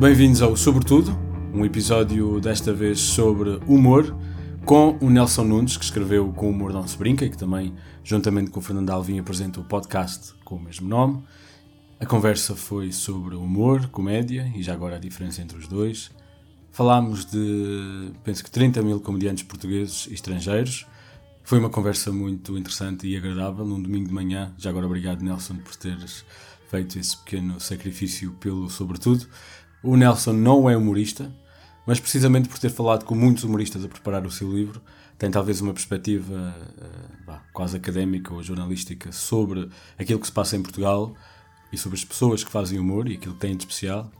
Bem-vindos ao Sobretudo, um episódio desta vez sobre humor, com o Nelson Nunes, que escreveu Com o Humor Não Se Brinca e que também, juntamente com o Fernando Alvim, apresenta o podcast com o mesmo nome. A conversa foi sobre humor, comédia e já agora a diferença entre os dois. Falámos de, penso que 30 mil comediantes portugueses e estrangeiros. Foi uma conversa muito interessante e agradável, num domingo de manhã. Já agora obrigado, Nelson, por teres feito esse pequeno sacrifício pelo sobretudo. O Nelson não é humorista, mas precisamente por ter falado com muitos humoristas a preparar o seu livro, tem talvez uma perspectiva uh, quase académica ou jornalística sobre aquilo que se passa em Portugal e sobre as pessoas que fazem humor e aquilo que têm de especial.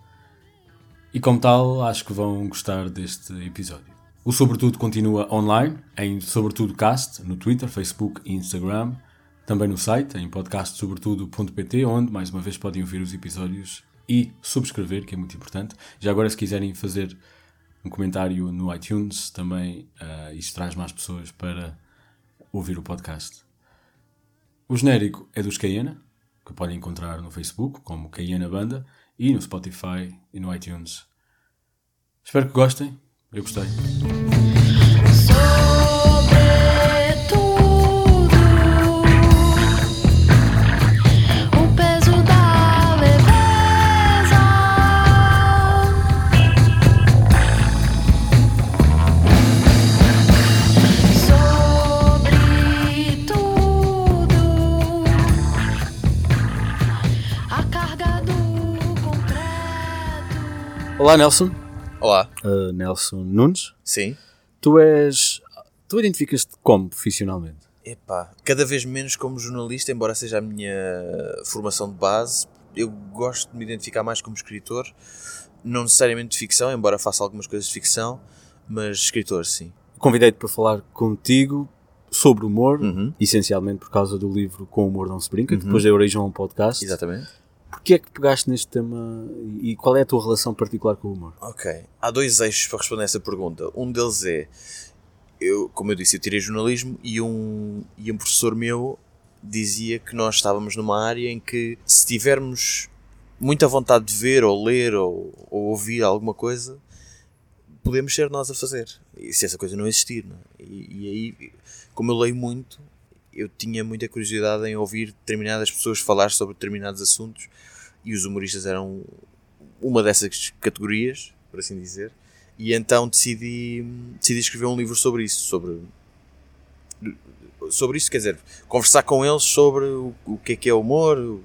E como tal, acho que vão gostar deste episódio. O Sobretudo continua online, em Sobretudo Cast, no Twitter, Facebook e Instagram, também no site, em podcastsobretudo.pt, onde mais uma vez podem ouvir os episódios e subscrever, que é muito importante. Já agora, se quiserem fazer um comentário no iTunes, também uh, isso traz mais pessoas para ouvir o podcast. O genérico é dos Cayena, que podem encontrar no Facebook como Cayena Banda e no Spotify e no iTunes. Espero que gostem. Eu gostei. Olá, Nelson. Olá. Uh, Nelson Nunes. Sim. Tu és. Tu identificas-te como profissionalmente? Epá, cada vez menos como jornalista, embora seja a minha formação de base. Eu gosto de me identificar mais como escritor, não necessariamente de ficção, embora faça algumas coisas de ficção, mas escritor, sim. Convidei-te para falar contigo sobre humor, Uhum. essencialmente por causa do livro Com o Humor Não Se Brinca, que Uhum. depois deu origem a um podcast. Exatamente. Porquê é que pegaste neste tema e qual é a tua relação particular com o humor? Ok. Há dois eixos para responder essa pergunta. Um deles é, eu, como eu disse, eu tirei jornalismo e um, e um professor meu dizia que nós estávamos numa área em que se tivermos muita vontade de ver ou ler ou, ou ouvir alguma coisa, podemos ser nós a fazer. E se essa coisa não existir, não é? e, e aí, como eu leio muito, eu tinha muita curiosidade em ouvir determinadas pessoas falar sobre determinados assuntos e os humoristas eram uma dessas categorias, por assim dizer, e então decidi, decidi escrever um livro sobre isso, sobre sobre isso, quer dizer, conversar com eles sobre o, o que é que é humor, o,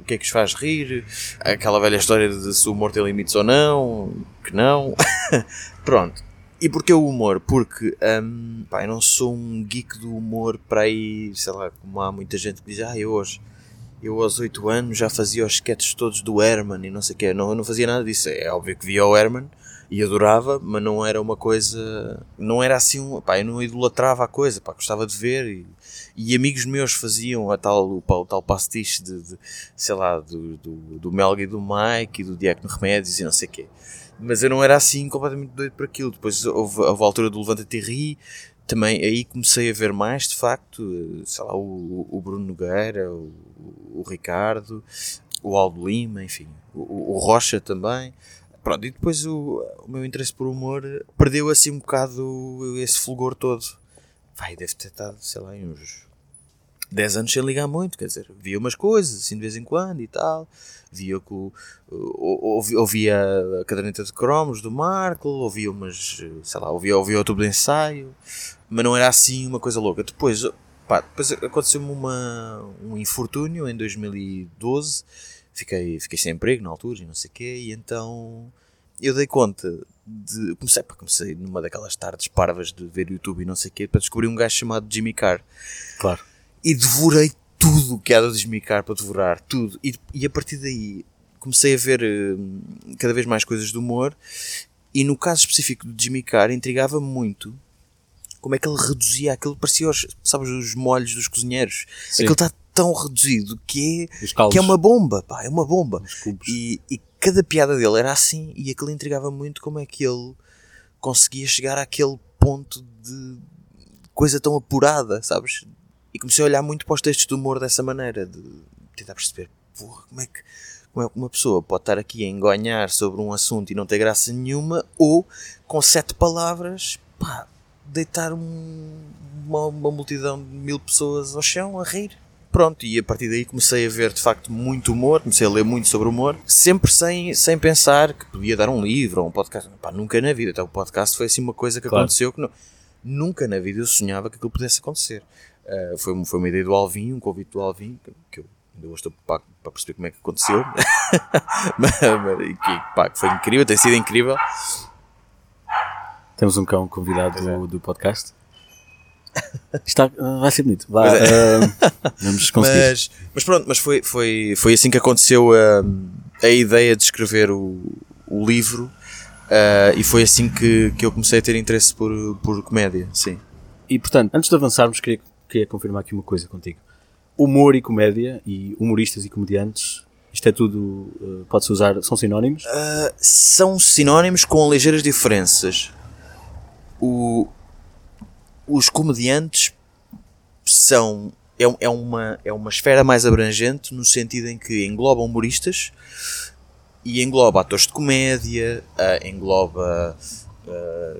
o que é que os faz rir, aquela velha história de se o humor tem limites ou não, que não. Pronto. E porquê o humor? Porque hum, pá, eu não sou um geek do humor para aí, sei lá, como há muita gente que diz, ah, eu hoje, eu aos 8 anos já fazia os sketches todos do Herman e não sei o quê. Não, eu não fazia nada disso. É óbvio que via o Herman e adorava, mas não era uma coisa, não era assim, um, pá, eu não idolatrava a coisa, pá, gostava de ver e, e amigos meus faziam a tal, o, o tal pastiche de, de, sei lá, do, do, do Melga e do Mike e do Diácono Remédios e não sei o quê. Mas eu não era assim completamente doido por aquilo. Depois houve, houve a altura do Levanta-te também aí comecei a ver mais, de facto, sei lá, o, o Bruno Nogueira, o, o Ricardo, o Aldo Lima, enfim, o, o Rocha também. Pronto, e depois o, o meu interesse por humor perdeu assim um bocado esse fulgor todo. Vai, deve ter estado, sei lá, uns 10 anos sem ligar muito, quer dizer, via umas coisas assim de vez em quando e tal. Via ouvia, ouvia a caderneta de cromos do Marco, ouvia umas, sei lá, ouvia, ouvia o tubo de ensaio, mas não era assim uma coisa louca. Depois, pá, depois aconteceu-me uma, um infortúnio em 2012, fiquei, fiquei sem emprego na altura e não sei o quê, e então eu dei conta de. Comecei, pá, comecei numa daquelas tardes parvas de ver YouTube e não sei o quê, para descobrir um gajo chamado Jimmy Carr. Claro. E devorei tudo o que há de Jimmy Carr para devorar, tudo. E, e a partir daí comecei a ver uh, cada vez mais coisas de humor. E no caso específico do Carr, intrigava-me muito como é que ele reduzia aquilo, parecia os, sabes, os molhos dos cozinheiros. Sim. Aquilo está tão reduzido que é, que é uma bomba, pá, é uma bomba. E, e cada piada dele era assim, e aquilo intrigava muito como é que ele conseguia chegar àquele ponto de coisa tão apurada, sabes? E comecei a olhar muito para os textos de humor dessa maneira, de tentar perceber porra, como é que como é que uma pessoa pode estar aqui a engonhar sobre um assunto e não ter graça nenhuma, ou com sete palavras, pá, deitar um, uma, uma multidão de mil pessoas ao chão a rir. Pronto, e a partir daí comecei a ver de facto muito humor, comecei a ler muito sobre humor, sempre sem, sem pensar que podia dar um livro ou um podcast. Pá, nunca na vida. Até o podcast foi assim uma coisa que Claro. aconteceu que não- nunca na vida eu sonhava que aquilo pudesse acontecer. Uh, foi, foi uma ideia do Alvin, um convite do Alvin, que, que eu ainda hoje estou para, para perceber como é que aconteceu. mas, e que, pá, que foi incrível, tem sido incrível. Temos um cão convidado é. do, do podcast. Está, vai ser bonito. Vá, Pois ah, vamos conseguir. Mas, mas pronto, mas foi, foi, foi assim que aconteceu hum, a ideia de escrever o, o livro ah, e foi assim que, que eu comecei a ter interesse por, por comédia, sim. E portanto, antes de avançarmos, queria, queria confirmar aqui uma coisa contigo. Humor e comédia, e humoristas e comediantes, isto é tudo, ah, pode-se usar, são sinónimos? Ah, são sinónimos com ligeiras diferenças. O, os comediantes são é, é, uma, é uma esfera mais abrangente no sentido em que engloba humoristas e engloba atores de comédia, ah, engloba ah,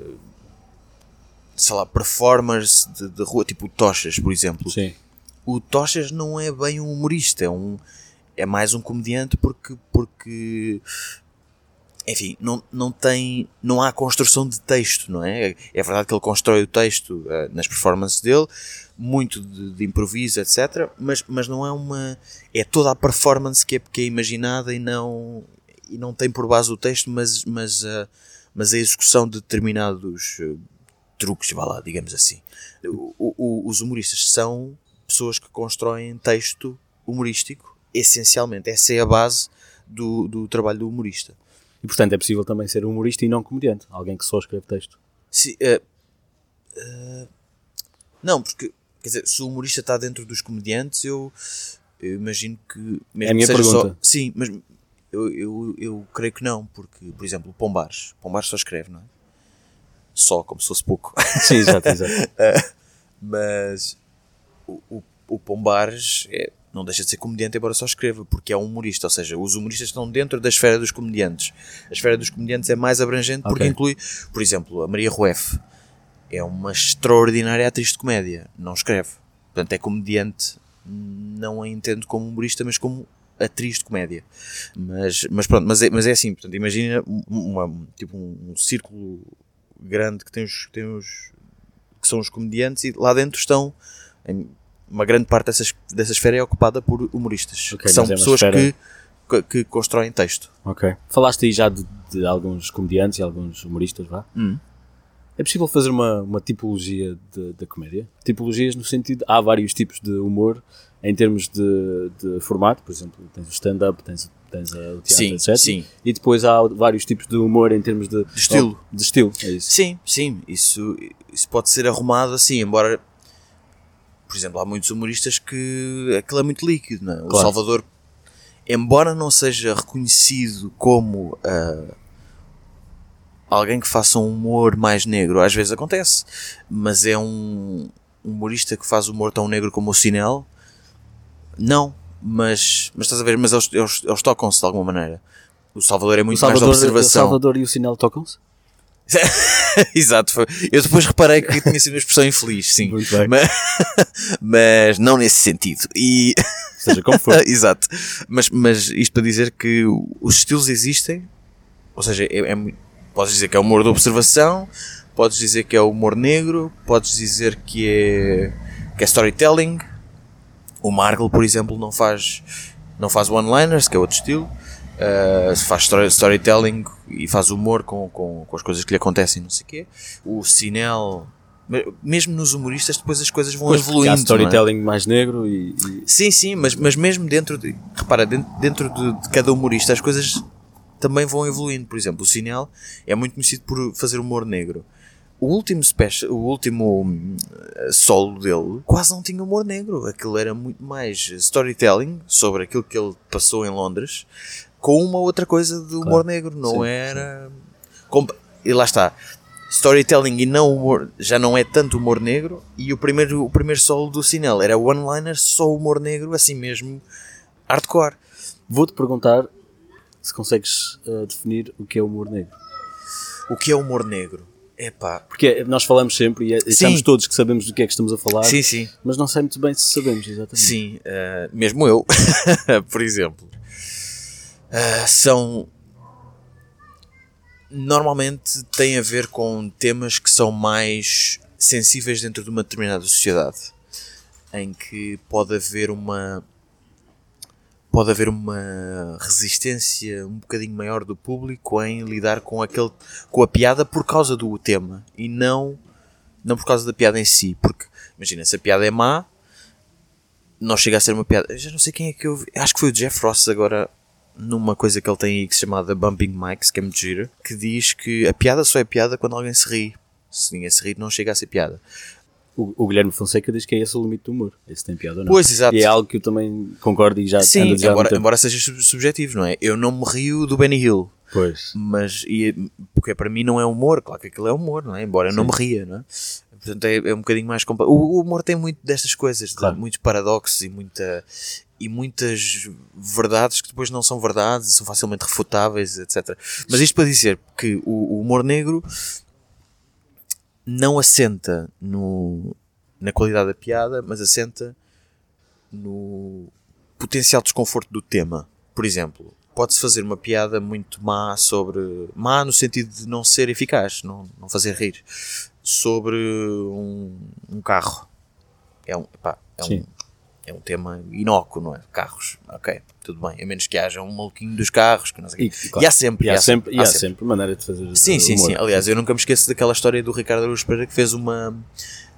sei lá, performers de, de rua, tipo o Tochas, por exemplo Sim. o Tochas não é bem um humorista, é, um, é mais um comediante porque, porque enfim, não, não tem, não há construção de texto, não é? É verdade que ele constrói o texto eh, nas performances dele, muito de, de improviso, etc. Mas, mas não é uma, é toda a performance que é, que é imaginada e não, e não tem por base o texto, mas, mas, eh, mas a execução de determinados eh, truques, vá lá, digamos assim. O- o- os humoristas são pessoas que constroem texto humorístico, essencialmente. Essa é a base do, do trabalho do humorista. E portanto é possível também ser humorista e não comediante. Alguém que só escreve texto. Se, eh, eh, não, porque quer dizer, se o humorista está dentro dos comediantes, eu, eu imagino que mesmo É a minha seja só- pergunta. sim, mas eu, eu, eu creio que não, porque, por exemplo, o Pombares, Pombares só escreve, não é? Só, como se fosse pouco. Sim, exato, exato. mas o, o, o Pombares é- não deixa de ser comediante, embora só escreva, porque é um humorista, ou seja, os humoristas estão dentro da esfera dos comediantes. A esfera dos comediantes é mais abrangente porque inclui, por exemplo, a Maria Rueff é uma extraordinária atriz de comédia, não escreve. Portanto, é comediante, não a entendo como humorista, mas como atriz de comédia. Mas, mas pronto, mas é, mas é assim, portanto, imagina um- uma, tipo um, um círculo grande que tem os, tem os que são os comediantes e lá dentro estão em- uma grande parte dessas, dessa esfera é ocupada por humoristas Ok, que são é pessoas esfera- que, que, que constroem texto Ok. Falaste aí já de, de alguns comediantes e alguns humoristas, vá. Hum. É possível fazer uma, uma tipologia da comédia? Tipologias no sentido, há vários tipos de humor em termos de, de formato, por exemplo, tens o stand-up, tens, tens a- o teatro, Sim, etc. sim. E depois há vários tipos de humor em termos de, De estilo. de estilo, é isso. sim, sim, isso, isso pode ser arrumado assim, embora por exemplo, há muitos humoristas que aquilo é muito líquido, não é? O Claro. Salvador, embora não seja reconhecido como ah, alguém que faça um humor mais negro, às vezes acontece, mas é um humorista que faz humor tão negro como o Sinel, não, mas, mas estás a ver, mas eles, eles, eles tocam-se de alguma maneira. O Salvador é O muito mais da Salvador, o observação. Salvador e o Sinal tocam-se? Exato, foi. eu depois reparei que tinha sido uma expressão infeliz, sim. Mas, mas não nesse sentido. E, Seja como for. exato. Mas, mas isto para dizer que os estilos existem, ou seja, é, é podes dizer que é humor de observação, podes dizer que é humor negro, podes dizer que é, que é storytelling. O Margle, por exemplo, não faz, não faz one-liners, que é outro estilo. Uh, faz story- storytelling e faz humor com, com, com as coisas que lhe acontecem, não sei o quê. O Sinel, me- mesmo nos humoristas, depois as coisas vão Pois, evoluindo. há não é? storytelling mais negro e, e- Sim, sim, mas, mas mesmo dentro de. Repara, dentro, dentro de, de cada humorista as coisas também vão evoluindo. Por exemplo, o Sinel é muito conhecido por fazer humor negro. O último special, o último hum, solo dele quase não tinha humor negro. Aquilo era muito mais storytelling sobre aquilo que ele passou em Londres com uma outra coisa de humor Claro. negro. Não Sim, era. Com- E lá está. Storytelling e não humor, já não é tanto humor negro. E o primeiro, o primeiro solo do Sinel era one-liner, só humor negro, assim mesmo, hardcore. Vou-te perguntar se consegues uh, definir o que é humor negro. O que é humor negro? Epá. Porque nós falamos sempre e achamos todos que sabemos do que é que estamos a falar. Sim, sim. Mas não sei muito bem se sabemos, exatamente. Sim, uh, mesmo eu, por exemplo. Uh, são. Normalmente tem a ver com temas que são mais sensíveis dentro de uma determinada sociedade. Em que pode haver uma pode haver uma resistência um bocadinho maior do público em lidar com aquele com a piada por causa do tema e não não por causa da piada em si, porque imagina, se a piada é má, não chega a ser uma piada. Eu já não sei quem é que eu vi. Acho que foi o Jeff Ross agora numa coisa que ele tem aí que se chama Bumping Mics, que é muito gira, que diz que a piada só é piada quando alguém se ri. Se ninguém se ri, não chega a ser piada. O, o, Guilherme Fonseca diz que é esse o limite do humor. Esse tem piada ou não. Pois, exato. E é algo que eu também concordo e já Sim, já embora, embora seja subjetivo, não é? Eu não me rio do Benny Hill. Pois. Mas, e, porque para mim não é humor, claro que aquilo é humor, não é? Embora Sim. eu não me ria, não é? Portanto, é, é um bocadinho mais complexo. O, o, humor tem muito destas coisas, claro. muitos paradoxos e, muita, e muitas verdades que depois não são verdades, são facilmente refutáveis, etc. Mas isto para dizer que o, o humor negro não assenta no, na qualidade da piada, mas assenta no potencial desconforto do tema. Por exemplo, pode-se fazer uma piada muito má sobre. má no sentido de não ser eficaz, não, não fazer rir. Sobre um, um carro. É um, epá, é um, é um tema inócuo, não é? Carros, ok, tudo bem. A menos que haja um maluquinho dos carros, que não sei e, claro. e há sempre. E há, há sempre, e há, há sempre. sempre maneira de fazer. Sim, sim, humor. sim. Aliás, eu nunca me esqueço daquela história do Ricardo Aruz Pereira que fez uma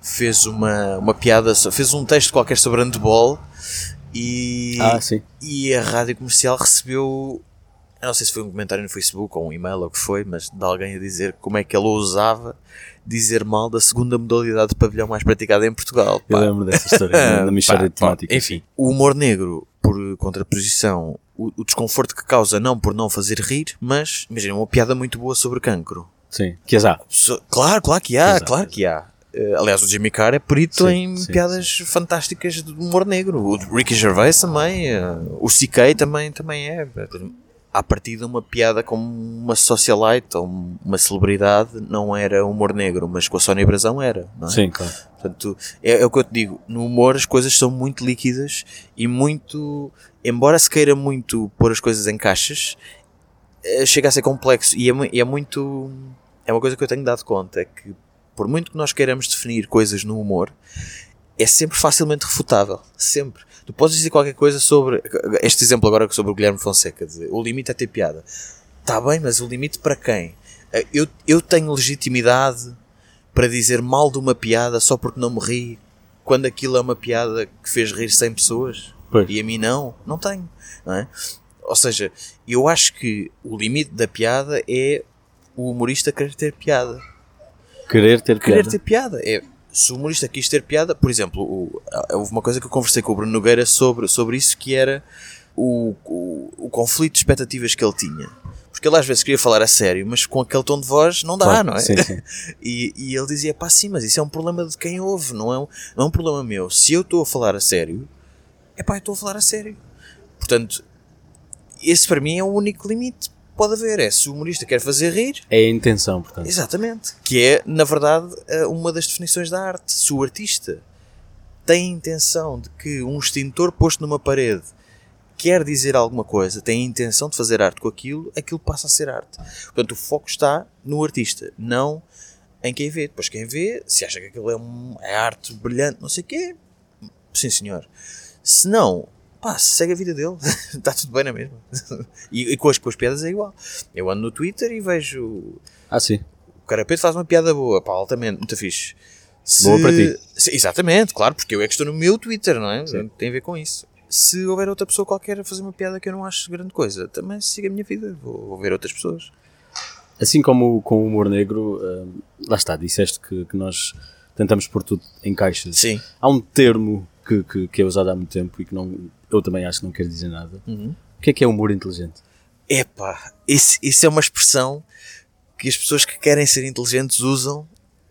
fez uma, uma piada, fez um texto qualquer sobre handball e, ah, sim. e a rádio comercial recebeu, eu não sei se foi um comentário no Facebook ou um e-mail ou o que foi, mas de alguém a dizer como é que ele ousava dizer mal da segunda modalidade de pavilhão mais praticada em Portugal. Pá. Eu lembro dessa história, na mistura de temática. Enfim, o humor negro, por contraposição, o, o, desconforto que causa não por não fazer rir, mas imagina uma piada muito boa sobre cancro. Sim, que há. Claro, claro que há, claro que há. Uh, aliás, o Jimmy Carr é perito sim, em sim, piadas sim. fantásticas de humor negro. O Ricky Gervais também, uh, o CK também, também é. À partida, uma piada como uma socialite ou uma celebridade não era humor negro, mas com a Sónia Brasão era, não é? Sim, claro. Portanto, é, é o que eu te digo. No humor, as coisas são muito líquidas e muito. Embora se queira muito pôr as coisas em caixas, eh, chega a ser complexo e é, é muito. É uma coisa que eu tenho dado conta, é que por muito que nós queiramos definir coisas no humor, é sempre facilmente refutável. Sempre. Tu podes dizer qualquer coisa sobre. Este exemplo agora sobre o Guilherme Fonseca: dizer, o limite é ter piada. Está bem, mas o limite para quem? Eh, eu, eu tenho legitimidade para dizer mal de uma piada só porque não me ri quando aquilo é uma piada que fez rir 100 pessoas pois. e a mim não, não tenho. Não é? Ou seja, eu acho que o limite da piada é o humorista querer ter piada. Querer ter Querer piada. ter piada. É, se o humorista quis ter piada, por exemplo, o, houve uma coisa que eu conversei com o Bruno Nogueira sobre, sobre isso que era o, o, o conflito de expectativas que ele tinha. Porque ele às vezes queria falar a sério, mas com aquele tom de voz não dá, claro, não é? Sim, sim. e, e ele dizia, pá, sim, mas isso é um problema de quem ouve, não é um, não é um problema meu. Se eu estou a falar a sério, é pá, eu estou a falar a sério. Portanto, esse para mim é o único limite pode haver é se o humorista quer fazer rir. É a intenção, portanto. Exatamente. Que é, na verdade, eh, uma das definições da arte. Se o artista tem a intenção de que um extintor posto numa parede quer dizer alguma coisa, tem a intenção de fazer arte com aquilo, aquilo passa a ser arte. Portanto, o foco está no artista, não em quem vê. Depois, quem vê, se acha que aquilo é, um, é arte brilhante, não sei o quê, sim senhor. Se não, pá, segue a vida dele, está tudo bem na mesma. e, e com, as, com as piadas é igual. Eu ando no Twitter e vejo. Ah, sim. O Carapeto faz uma piada boa, pá, altamente, muito fixe. Se, boa para ti. Se, exatamente, claro, porque eu é que estou no meu Twitter, não é? Sim. Tem a ver com isso. Se houver outra pessoa qualquer a fazer uma piada que eu não acho grande coisa, também siga a minha vida, vou, vou ver outras pessoas. Assim como com o humor negro, uh, lá está, disseste que, que nós tentamos pôr tudo em caixas. Sim. Há um termo que, que, que, é usado há muito tempo e que não, eu também acho que não quer dizer nada. Uhum. O que é que é humor inteligente? Epá, isso, isso é uma expressão que as pessoas que querem ser inteligentes usam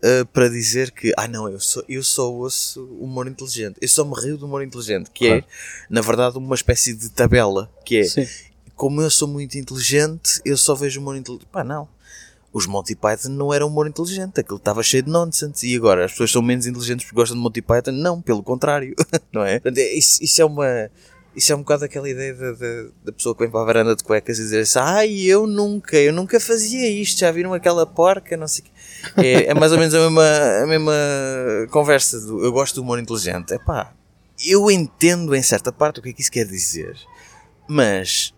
uh, para dizer que, ah não, eu só, eu só ouço humor inteligente. Eu só me rio do humor inteligente, que Claro. é, na verdade, uma espécie de tabela, que é, Sim. como eu sou muito inteligente, eu só vejo humor inteligente. Pá, não. Os Monty Python não eram humor inteligente, aquilo estava cheio de nonsense. E agora, as pessoas são menos inteligentes porque gostam de Monty Python? Não, pelo contrário, não é? Portanto, é- isso, isso é uma. Isso é um bocado aquela ideia da, pessoa que vem para a varanda de cuecas e dizer assim: Ai, eu nunca, eu nunca fazia isto, já viram aquela porca, não sei o quê. É, é mais ou menos a mesma, a mesma conversa do eu gosto do humor inteligente. É pá, eu entendo em certa parte o que é que isso quer dizer, mas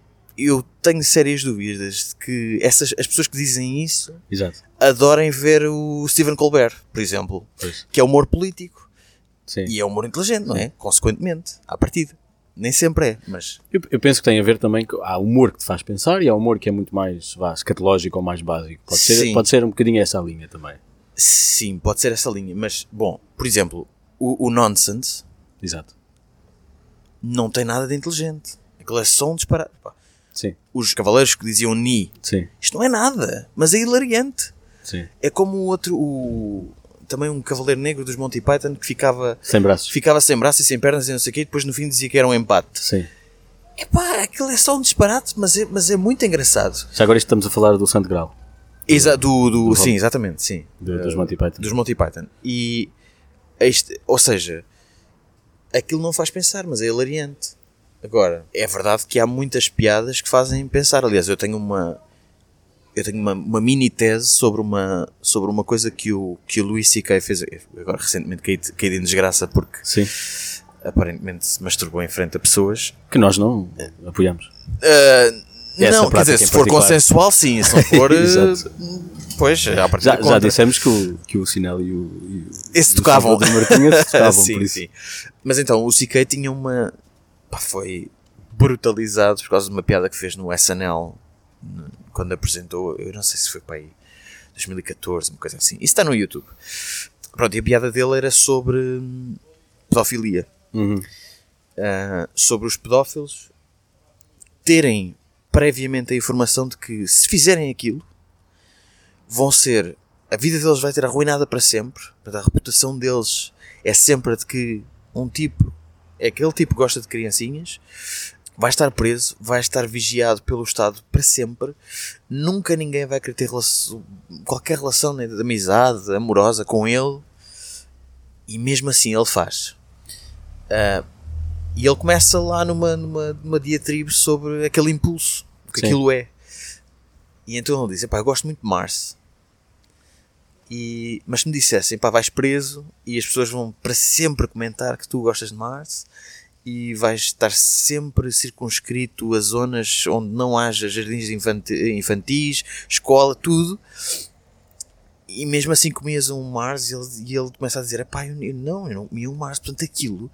eu tenho sérias dúvidas de que essas, as pessoas que dizem isso Exato. adorem ver o Stephen Colbert, por exemplo, Pois. que é humor político Sim. e é humor inteligente, não é? Consequentemente, à partida. Nem sempre é, mas Eu, eu penso que tem a ver também com há humor que te faz pensar e há humor que é muito mais vá, escatológico ou mais básico. Pode ser, Sim. pode ser um bocadinho essa linha também. sim, pode ser essa linha. Mas, bom, por exemplo, o, o nonsense Exato. não tem nada de inteligente. Aquilo é só um disparate. Pá, Sim. Os cavaleiros que diziam ni, Sim. isto não é nada, mas é hilariante. Sim. É como o outro, o, também um cavaleiro negro dos Monty Python que ficava, Sem braços. ficava sem braço e sem pernas e não sei o quê, e depois no fim dizia que era um empate. Sim. Epá, aquilo é só um disparate, mas é, mas é muito engraçado. Já agora estamos a falar do Santo Grau, Exa do, do, do sim, exatamente, sim. do- dos Eh, Monty Python. dos Monty Python. E este, ou seja, aquilo não faz pensar, mas é hilariante. Agora, é verdade que há muitas piadas que fazem pensar. Aliás, eu tenho uma eu tenho uma, uma mini tese sobre uma sobre uma coisa que o que o Luís C.K. fez agora recentemente caí, caí em desgraça porque Sim. aparentemente se masturbou em frente a pessoas. Que nós não apoiamos. Uh, não, quer dizer, se for consensual, sim. Se não for, pois, Já, já contra. dissemos que o, que o Sinel e o, e o Esse o tocavam. Salvador Martinha se tocavam, sim, sim. Mas então, o CK tinha uma. Pá, foi brutalizado por causa de uma piada que fez no SNL quando apresentou. Eu não sei se foi para aí 2014, uma coisa assim. Isso está no YouTube. Pronto, e a piada dele era sobre hum, pedofilia. Uhum. Ah, sobre os pedófilos terem previamente a informação de que se fizerem aquilo vão ser a vida deles vai ter arruinada para sempre a reputação deles é sempre a de que um tipo é aquele tipo que gosta de criancinhas vai estar preso, vai estar vigiado pelo Estado para sempre nunca ninguém vai querer ter relação- qualquer relação né, de amizade amorosa com ele e mesmo assim ele faz Ah, e ele começa lá numa, numa, numa diatribe sobre aquele impulso, o que Sim. aquilo é. E então ele diz: eu gosto muito de Mars. E, mas se me dissessem, pá, vais preso e as pessoas vão para sempre comentar que tu gostas de Mars e vais estar sempre circunscrito a zonas onde não haja jardins infanti- infantis, escola, tudo. E mesmo assim comias um Mars e ele, e ele começa a dizer: Epá, eu, não, eu não comi um Mars, portanto aquilo,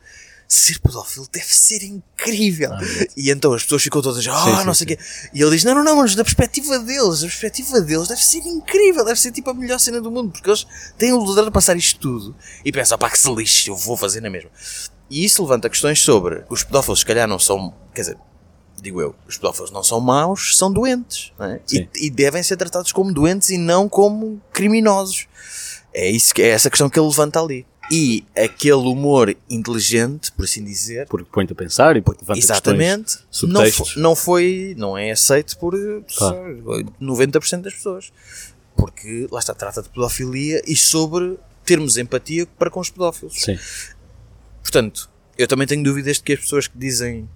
ser pedófilo deve ser incrível. Ah. E então as pessoas ficam todas, ah, sim, não sei o quê. E ele diz: Não, não, não, mas da perspectiva deles, da perspectiva deles deve ser incrível, deve ser tipo a melhor cena do mundo, porque eles têm o lugar de passar isto tudo e pensam, pá, que se lixe, eu vou fazer na mesma. E isso levanta questões sobre os pedófilos, se calhar não são, quer dizer, digo eu, os pedófilos não são maus, são doentes, é? E, e devem ser tratados como doentes e não como criminosos. É, isso é essa questão que ele levanta ali. E aquele humor inteligente, por assim dizer, Porque põe-te a pensar e porque levanta Exatamente. Não, fo- não foi, não é aceito por Claro. 90% das pessoas. Porque lá está, trata de pedofilia e sobre termos empatia para com os pedófilos. Sim. Portanto, eu também tenho dúvidas de que as pessoas que dizem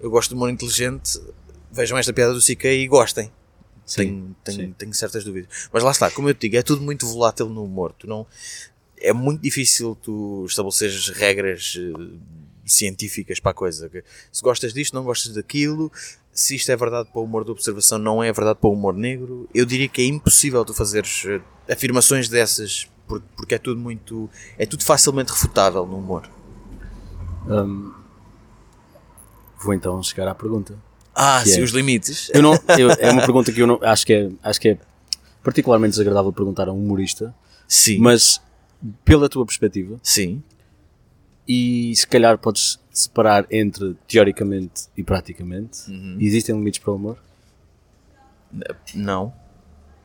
eu gosto de humor inteligente vejam esta piada do CK e gostem. Sim. Tenho, tenho, Sim. tenho certas dúvidas. Mas lá está, como eu te digo, é tudo muito volátil no humor. Tu não, é muito difícil tu estabeleceres regras eh, científicas para a coisa. Se gostas disto, não gostas daquilo. Se isto é verdade para o humor de observação, não é verdade para o humor negro. Eu diria que é impossível tu fazeres eh, afirmações dessas por- porque é tudo muito. é tudo facilmente refutável no humor. Hum, vou então chegar à pergunta. Ah, sim, é? os limites. Eu não, eu- é uma pergunta que eu não acho que é, acho que é particularmente desagradável perguntar a um humorista, Sim. mas pela tua perspectiva Sim. e se calhar podes separar entre teoricamente e praticamente. Uhum. Existem limites para o humor? Não.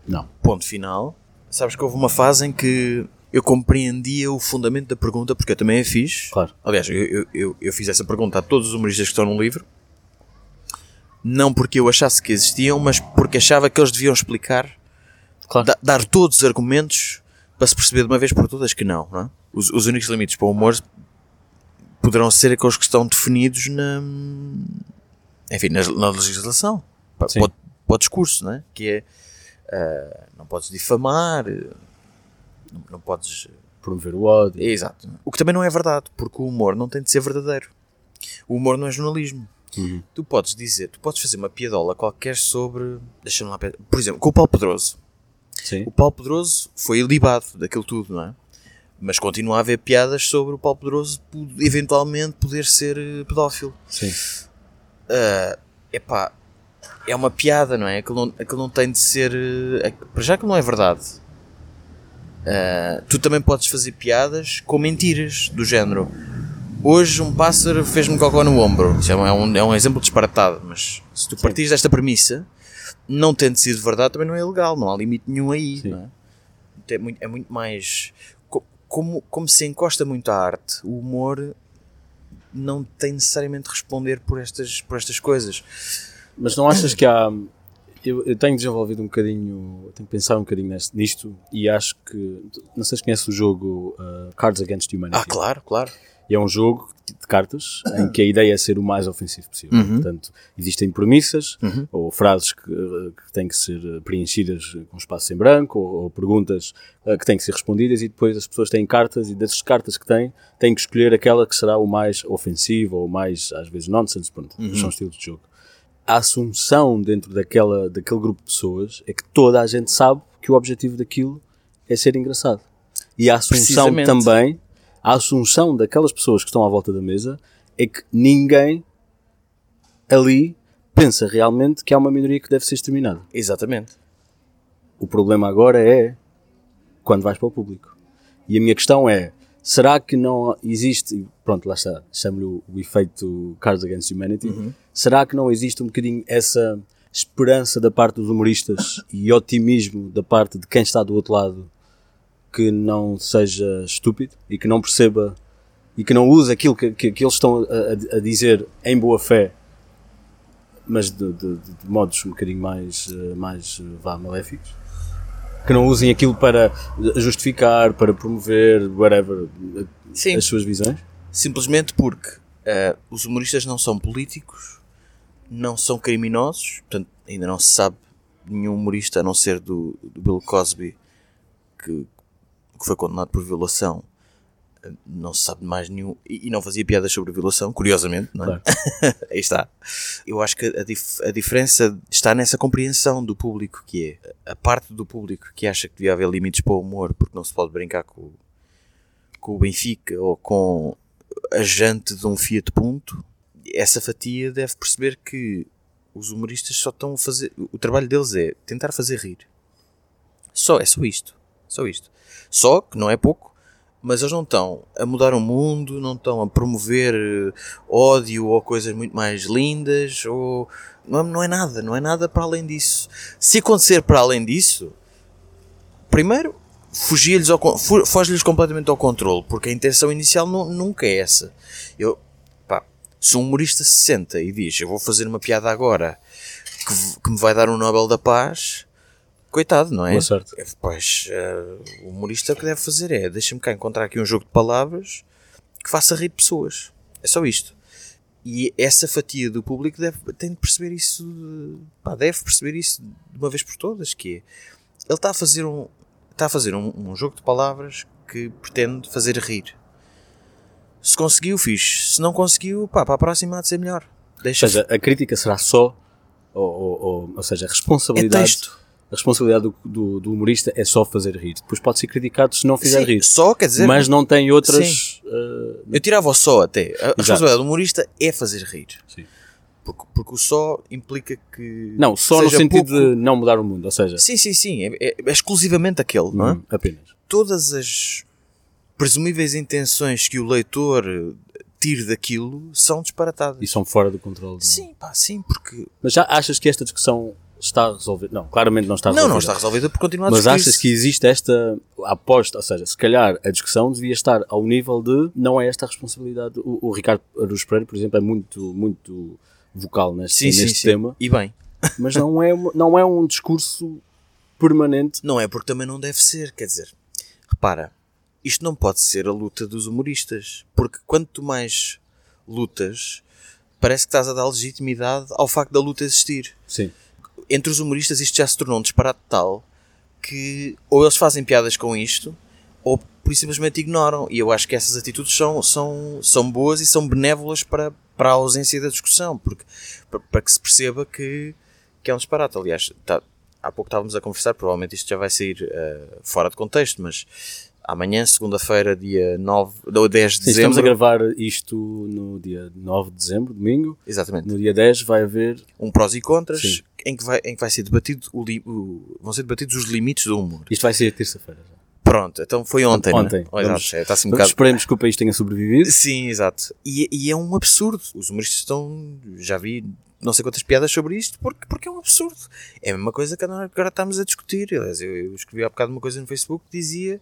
Não. Ponto final. Sabes que houve uma fase em que eu compreendia o fundamento da pergunta, porque eu também a fiz. Claro. Aliás, eu, eu, eu, eu fiz essa pergunta a todos os humoristas que estão no livro. Não porque eu achasse que existiam, mas porque achava que eles deviam explicar, Claro. da- dar todos os argumentos para se perceber de uma vez por todas que não. não é? os, os únicos limites para o humor poderão ser aqueles que estão definidos na, enfim, na, na legislação, para, para, o- para o discurso, não é? que é ah, não podes difamar, não, não podes Promover o ódio. Exato. O que também não é verdade, porque o humor não tem de ser verdadeiro. O humor não é jornalismo. Uhum. Tu podes dizer, tu podes fazer uma piadola qualquer sobre. Deixa-me lá. Por exemplo, com o Paulo Pedroso. Sim. O Paulo Pedroso foi libado daquilo tudo, não é? Mas continua a haver piadas sobre o Paulo Pedroso eventualmente poder ser eh, pedófilo. Sim. Ah, epá, é uma piada, não é? Aquilo não, aquilo não tem de ser. eh, Para já que não é verdade. Ah, tu também podes fazer piadas com mentiras do género. Hoje um pássaro fez-me cocó no ombro. Isso é um, é um exemplo disparatado, mas se tu partires desta premissa, não tendo sido verdade, também não é ilegal, não há limite nenhum aí. É? É, muito, é muito mais. co- Como, como se encosta muito à arte, o humor não tem necessariamente de responder por estas, por estas coisas. Mas não achas que há. Eu, eu tenho desenvolvido um bocadinho. Tenho pensado um bocadinho neste, nisto e acho que. Não sei se conhece o jogo uh, Cards Against Humanity. Ah, claro, claro. E é um jogo de cartas em que a ideia é ser o mais ofensivo possível. Uhum. Portanto, existem premissas Uhum. ou frases que, que têm que ser preenchidas com espaço em branco ou, ou perguntas eh, que têm que ser respondidas e depois as pessoas têm cartas e dessas cartas que têm, têm que escolher aquela que será o mais ofensivo ou mais, às vezes, nonsense. Pronto, são estilos de jogo. A assunção dentro daquela, daquele grupo de pessoas é que toda a gente sabe que o objetivo daquilo é ser engraçado. E a assunção também, a assunção daquelas pessoas que estão à volta da mesa é que ninguém ali pensa realmente que há uma minoria que deve ser exterminada. Exatamente. O problema agora é quando vais para o público. E a minha questão é: será que não existe, pronto, lá está, chamo-lhe o, o efeito Cards Against Humanity, será que não existe um bocadinho essa esperança da parte dos humoristas e otimismo da parte de quem está do outro lado que não seja estúpido e que não perceba e que não use aquilo que, que, que eles estão a, a- dizer em boa fé, mas de, de- de- modos um bocadinho mais, eh, mais eh, vá, maléficos? Que não usem aquilo para justificar, para promover, whatever, Sim. as suas visões? Simplesmente porque eh, os humoristas não são políticos, não são criminosos, portanto, ainda não se sabe nenhum humorista a não ser do, do Bill Cosby que, que foi condenado por violação. Eh, Não se sabe mais nenhum. E, e não fazia piadas sobre violação, curiosamente, não é? Claro. Aí está. Eu acho que a, dif- a diferença está nessa compreensão do público, que é a parte do público que acha que devia haver limites para o humor, porque não se pode brincar com, o- com o Benfica ou com a jante de um Fiat Punto. Essa fatia deve perceber que os humoristas só estão a fazer. O trabalho deles é tentar fazer rir. Só, é só isto. Só isto. Só, que não é pouco, mas eles não estão a mudar o mundo, não estão a promover eh, ódio ou coisas muito mais lindas, ou. Não, não é nada, não é nada para além disso. Se acontecer para além disso, primeiro, fugia-lhes ao con- fu- foge-lhes completamente ao controle, porque a intenção inicial nu- nunca é essa. Eu, pá, se um humorista se senta e diz eu vou fazer uma piada agora que, que me vai dar um Nobel da Paz, coitado, não é? Boa sorte. É, Pois, eh, o humorista o que deve fazer é deixa-me cá encontrar aqui um jogo de palavras que faça rir pessoas. É só isto. E essa fatia do público deve, tem de perceber isso, de- pá, deve perceber isso de uma vez por todas, que é, ele está a fazer um, está a fazer um, um jogo de palavras que pretende fazer rir. Se conseguiu, fixe. Se não conseguiu, pá, para a próxima há de ser melhor. Ou Deixa seja, a crítica será só, ou, ou, ou, ou seja, a é responsabilidade, texto. A responsabilidade do, do, do humorista é só fazer rir. Depois pode ser criticado se não fizer Sim, rir. Só, quer dizer, Mas não tem outras. eh, eu tirava o só até. A responsabilidade do humorista é fazer rir. sim. Porque, porque o só implica que. Não, só no sentido pouco- de não mudar o mundo. Ou seja, Sim, sim, sim. É, é- é exclusivamente aquele, não é? hum, apenas. Todas as presumíveis intenções que o leitor eh, tire daquilo são disparatadas. E são fora do controle. do- Sim, pá, sim, porque. Mas já achas que esta discussão está resolvida. Não, claramente não está Não, resolvida. não está resolvida por continuar a Mas achas que existe esta aposta, ou seja, se calhar a discussão devia estar ao nível de não é esta a responsabilidade. O, o Ricardo Aruz Pereira, por exemplo, é muito, muito vocal neste, Sim, sim, neste sim. tema, E bem, mas não é, não é um discurso permanente. não é porque também não deve ser, quer dizer, repara, isto não pode ser a luta dos humoristas, porque quanto mais lutas, parece que estás a dar legitimidade ao facto da luta existir. Sim. Entre os humoristas isto já se tornou um disparate tal que ou eles fazem piadas com isto ou por simplesmente ignoram. E eu acho que essas atitudes são, são, são boas e são benévolas para, para a ausência da discussão, porque para, que se perceba que, que é um disparate. Aliás, tá- há pouco estávamos a conversar, provavelmente isto já vai sair eh, fora de contexto, mas amanhã, segunda-feira, dia 9, ou 10 de Sim, dezembro. estamos a gravar isto no dia 9 de dezembro, domingo. Exatamente. No dia 10 vai haver. Um prós e contras Sim. em que, vai, em que vai ser debatido o, o- vão ser debatidos os limites do humor. Isto vai ser terça-feira. já. Pronto, então foi ontem. é? Ontem. Exato, Vamos- é, um bocado. Esperemos que o país tenha sobrevivido. Sim, exato. E, e é um absurdo. Os humoristas estão. Já vi não sei quantas piadas sobre isto porque, porque é um absurdo. É a mesma coisa que agora estamos a discutir. Aliás, eu, eu escrevi há bocado uma coisa no Facebook que dizia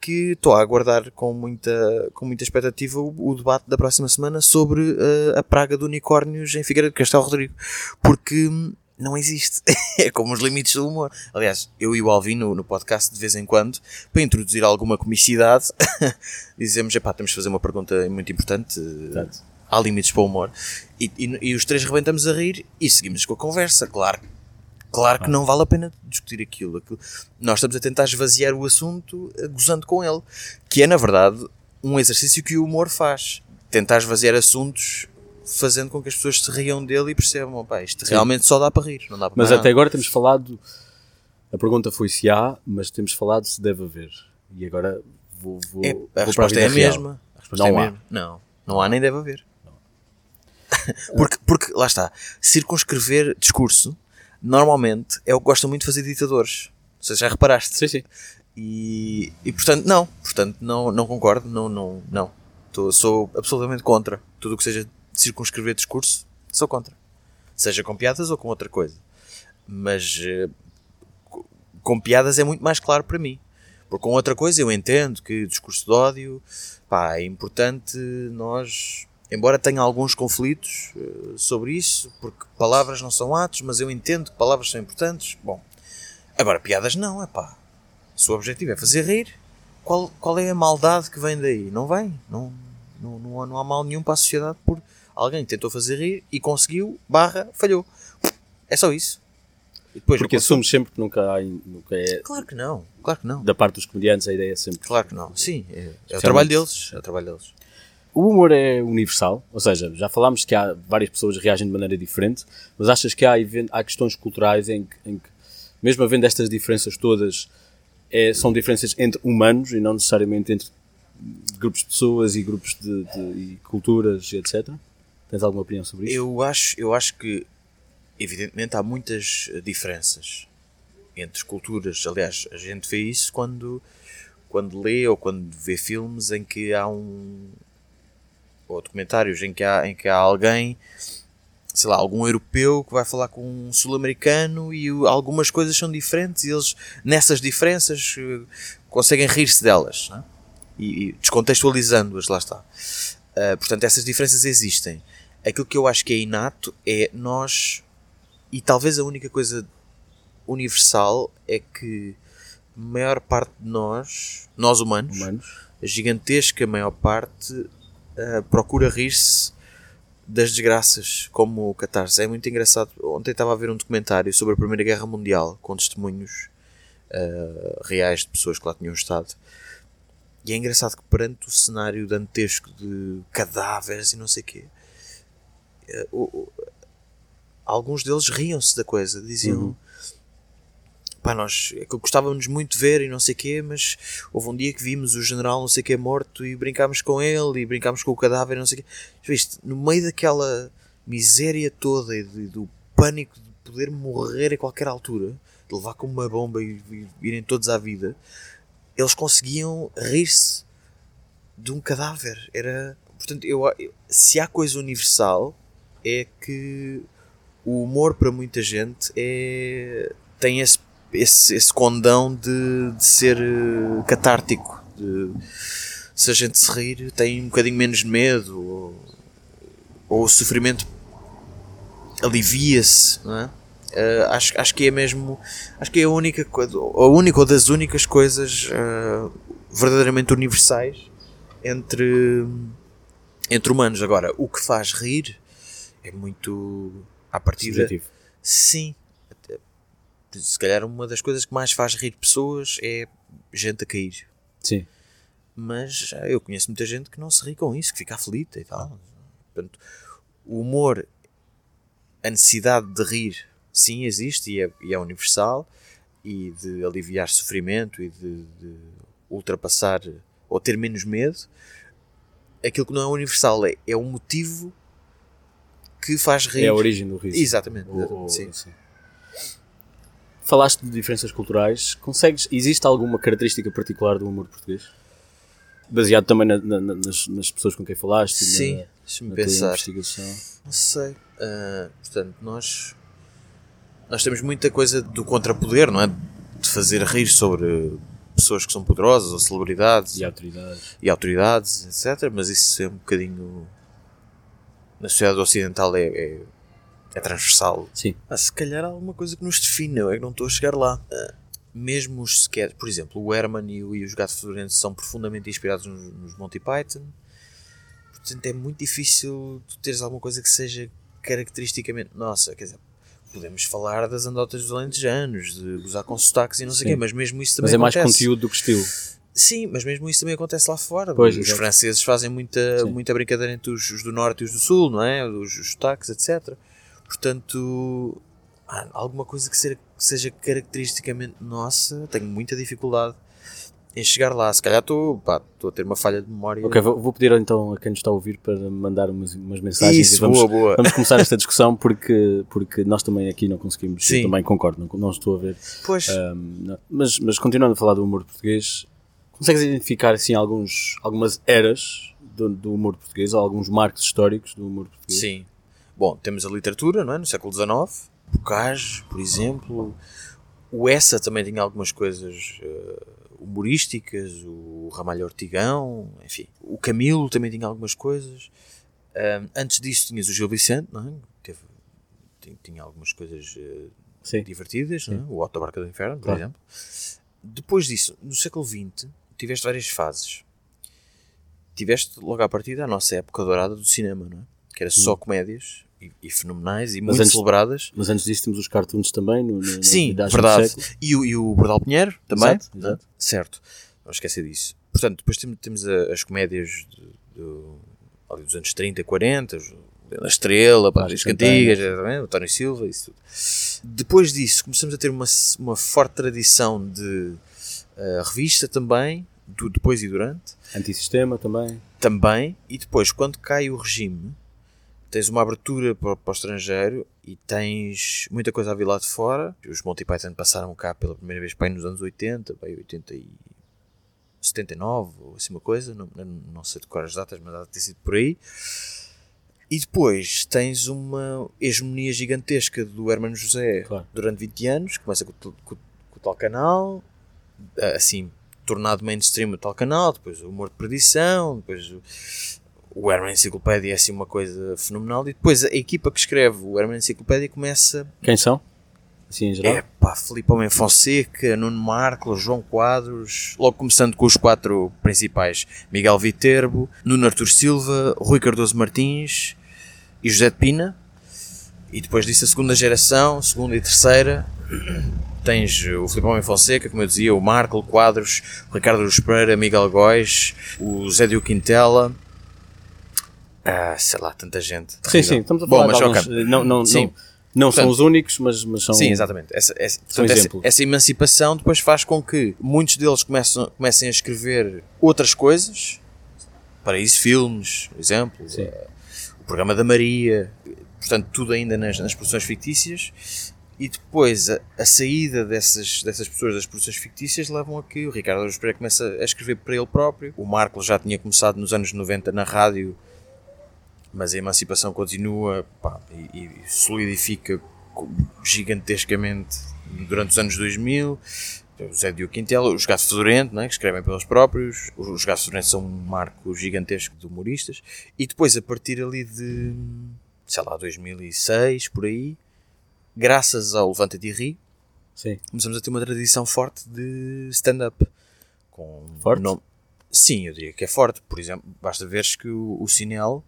que estou a aguardar com muita, com muita expectativa o, o debate da próxima semana sobre eh, a praga de unicórnios em Figueira de Castelo Rodrigo. Porque hum, não existe. é como os limites do humor. Aliás, eu e o Alvin no, no podcast de vez em quando, para introduzir alguma comicidade, dizemos, epá, temos de fazer uma pergunta muito importante. Há limites para o humor. E, e, e os três rebentamos a rir e seguimos com a conversa. Claro, claro que não vale a pena discutir aquilo. aquilo. Nós estamos a tentar esvaziar o assunto eh, gozando com ele. Que é, na verdade, um exercício que o humor faz. Tentar esvaziar assuntos fazendo com que as pessoas se riam dele e percebam, pá, isto realmente só dá para rir, não dá para Mas até agora temos falado. A pergunta foi se há, mas temos falado se deve haver. E agora vou. vou É, vou a para resposta é a real. mesma. A resposta Não é a há. Não, não há nem deve haver. porque, porque, lá está, circunscrever discurso normalmente é o que gostam muito de fazer ditadores. Não sei se já reparaste. Sim, sim. E, e portanto, não. Portanto, não, não concordo. Não, não, não. Tô, sou absolutamente contra. Tudo o que seja circunscrever discurso, sou contra. Seja com piadas ou com outra coisa. Mas eh, co- com piadas é muito mais claro para mim. Porque com outra coisa eu entendo que discurso de ódio pá, é importante nós, embora tenha alguns conflitos eh, sobre isso, porque palavras não são atos, mas eu entendo que palavras são importantes. Bom, agora piadas não, é pá. Se o objetivo é fazer rir, qual, qual é a maldade que vem daí? Não vem. Não, não, não, há, não há mal nenhum para a sociedade por alguém que tentou fazer rir e conseguiu, barra, falhou. É só isso. Depois Porque assumos sempre que nunca, há, nunca é. Claro que não, claro que não. Da parte dos comediantes, a ideia é sempre. Claro que não. Sim, é, é o trabalho deles. É o trabalho deles. O humor é universal, ou seja, já falámos que há várias pessoas que reagem de maneira diferente, mas achas que há, há questões culturais em que, em que, mesmo havendo estas diferenças todas, é- são diferenças entre humanos e não necessariamente entre grupos de pessoas e grupos de, de- e culturas etc? Tens alguma opinião sobre isso? Eu acho, eu acho que, evidentemente, há muitas eh, diferenças entre culturas. Aliás, a gente vê isso quando, quando lê ou quando vê filmes em que há um. Ou documentários em que há, em que há alguém, sei lá, algum europeu que vai falar com um sul-americano e algumas coisas são diferentes e eles, nessas diferenças, eh, conseguem rir-se delas. é? E, e descontextualizando-as, lá está. Uh, portanto, essas diferenças existem. Aquilo que eu acho que é inato é nós, e talvez a única coisa universal é que a maior parte de nós, nós humanos, Humanos? a gigantesca maior parte, uh, procura rir-se das desgraças, como o catarse. É muito engraçado. Ontem estava a ver um documentário sobre a Primeira Guerra Mundial, com testemunhos uh, reais de pessoas que lá tinham estado. E é engraçado que perante o cenário dantesco de cadáveres e não sei quê, eh, o- alguns deles riam-se da coisa, diziam Uhum. Pá, nós é que gostávamos muito de ver e não sei quê, mas houve um dia que vimos o general não sei quê morto e brincámos com ele e brincámos com o cadáver e não sei quê. Viste, no meio daquela miséria toda e do pânico de poder morrer a qualquer altura, de levar com uma bomba e, e irem todos à vida, eles conseguiam rir-se de um cadáver. Era, portanto, eu, eu- se há coisa universal é que o humor para muita gente é tem esse, esse, esse condão de, de ser uh, catártico. De, se a gente se rir, tem um bocadinho menos medo, ou, ou o sofrimento alivia-se, não é? Uh, acho, acho que é mesmo acho que é a única a única ou das únicas coisas uh, verdadeiramente universais entre entre humanos agora o que faz rir é muito à partida Subjetivo. sim se calhar uma das coisas que mais faz rir pessoas é gente a cair Sim. mas eu conheço muita gente que não se ri com isso, que fica aflita e tal. Portanto, o humor, a necessidade de rir, sim, existe e é, e é universal, e de aliviar sofrimento e de, de ultrapassar ou ter menos medo. Aquilo que não é universal é, é o motivo que faz rir. É a origem do riso. Exatamente, ou- sim. sim. Falaste de diferenças culturais. Consegues. Existe alguma característica particular do humor português? Baseado também na- na- na- nas, nas pessoas com quem falaste e Sim, deixa-me pensar. investigação. Não sei. Ah, portanto, nós, nós temos muita coisa do contrapoder, não é? De fazer rir sobre pessoas que são poderosas ou celebridades E autoridades. e autoridades, etc. Mas isso é um bocadinho. Na sociedade ocidental é, é, é transversal. Sim. Ah, se calhar há alguma coisa que nos define, eu é que não estou a chegar lá. Ah, mesmo os sketches, por exemplo, o Herman e, o, e os Gatos Fedorentos são profundamente inspirados nos, nos Monty Python. Portanto, é muito difícil tu teres alguma coisa que seja caracteristicamente nossa. Quer dizer, podemos falar das andotas dos alentejanos, de gozar com sotaques e não sei o quê, mas mesmo isso também Mas é mais acontece. conteúdo do que estilo. Sim, mas mesmo isso também acontece lá fora. Pois, os franceses fazem muita, Sim. muita brincadeira entre os, os do norte e os do sul, não é? Os, os sotaques, etc. Portanto, alguma coisa que seja, que seja caracteristicamente nossa, tenho muita dificuldade em chegar lá. Se calhar estou a ter uma falha de memória. Ok, vou, vou pedir então a quem nos está a ouvir para mandar umas, umas mensagens e Isso, vamos, boa, boa. vamos começar esta discussão porque, porque nós também aqui não conseguimos. Sim. Eu também concordo, não, não estou a ver. Pois, não. mas, mas continuando a falar do humor português, consegues identificar assim alguns, algumas eras do, do humor português, ou alguns marcos históricos do humor português? sim. Bom, temos a literatura, não é? No século XIX. Bocage, por exemplo. O Essa também tinha algumas coisas eh, humorísticas. O Ramalho Ortigão, enfim. O Camilo também tinha algumas coisas. Antes disso tinhas o Gil Vicente, não é? Teve, tinha, algumas coisas Sim. divertidas, não é? o Otto Barca do Inferno, por Claro. exemplo. Depois disso, no século XX, tiveste várias fases. Tiveste logo à partida a nossa época dourada do cinema, não é? Que era só comédias e, e fenomenais e. Mas muito antes- celebradas. Mas antes disso temos os cartoons também, no, no, Sim, do verdade. E o, e o Bordal Pinheiro também. Exato, exato. Certo. Não esquecer disso. Portanto, depois temos, temos a- as comédias do- ali dos anos 30, 40, os- a Estrela, as cantigas, o António Silva, isso tudo. Depois disso, começamos a ter uma, uma forte tradição de eh, revista também, do depois e durante, Antissistema também. também, e depois, quando cai o regime, tens uma abertura para, para o estrangeiro e tens muita coisa a vir lá de fora. Os Monty Python passaram cá pela primeira vez bem nos anos 80, bem 80 e 79, ou assim uma coisa, não, não- sei decorar as datas, mas há de ter sido por aí. E depois tens uma hegemonia gigantesca do Hermano José Claro. durante 20 anos, começa com, o tal- com, com o tal canal, assim, tornado mainstream o tal canal, depois o Humor de Perdição, depois o, Herman Enciclopédia é assim uma coisa fenomenal, e depois a equipa que escreve o Herman Enciclopédia começa Quem são? Assim em geral? é pá, Filipe Homem Fonseca, Nuno Marco, João Quadros, logo começando com os quatro principais: Miguel Viterbo, Nuno Artur Silva, Rui Cardoso Martins e José de Pina. E depois disso, a segunda geração, segunda e terceira, tens o Filipe Homem Fonseca, como eu dizia, o Marco, Quadros, o Ricardo Luz Pereira, Miguel Góis, o Zé Dio Quintela. Ah, sei lá, tanta gente. Sim, terrível. sim, estamos a Bom, falar mas de alguns, não, não, Sim. não, não são Portanto, os únicos, mas, mas são... Sim, exatamente. Essa, essa, portanto, essa, exemplo. essa emancipação depois faz com que muitos deles começam, comecem a escrever outras coisas, paraíso filmes, por exemplo, eh, o programa da Maria, portanto, tudo ainda nas, nas produções fictícias. E depois a, a saída dessas, dessas pessoas das produções fictícias levam a que o Ricardo Araújo Pereira começa a escrever para ele próprio. O Marco já tinha começado nos anos 90 na rádio mas a emancipação continua pá, e, e solidifica gigantescamente durante os anos 2000. O Zé Diogo Quintela, os Gato Fedorento, né, que escrevem pelos próprios. Os Gato Fedorento são um marco gigantesco de humoristas. E depois, a partir ali de, sei lá, 2006, por aí, graças ao Levanta e Ri, Sim. começamos a ter uma tradição forte de stand-up. Com Forte? nome- Sim, eu diria que é forte. Por exemplo, basta veres que o, o Cinel,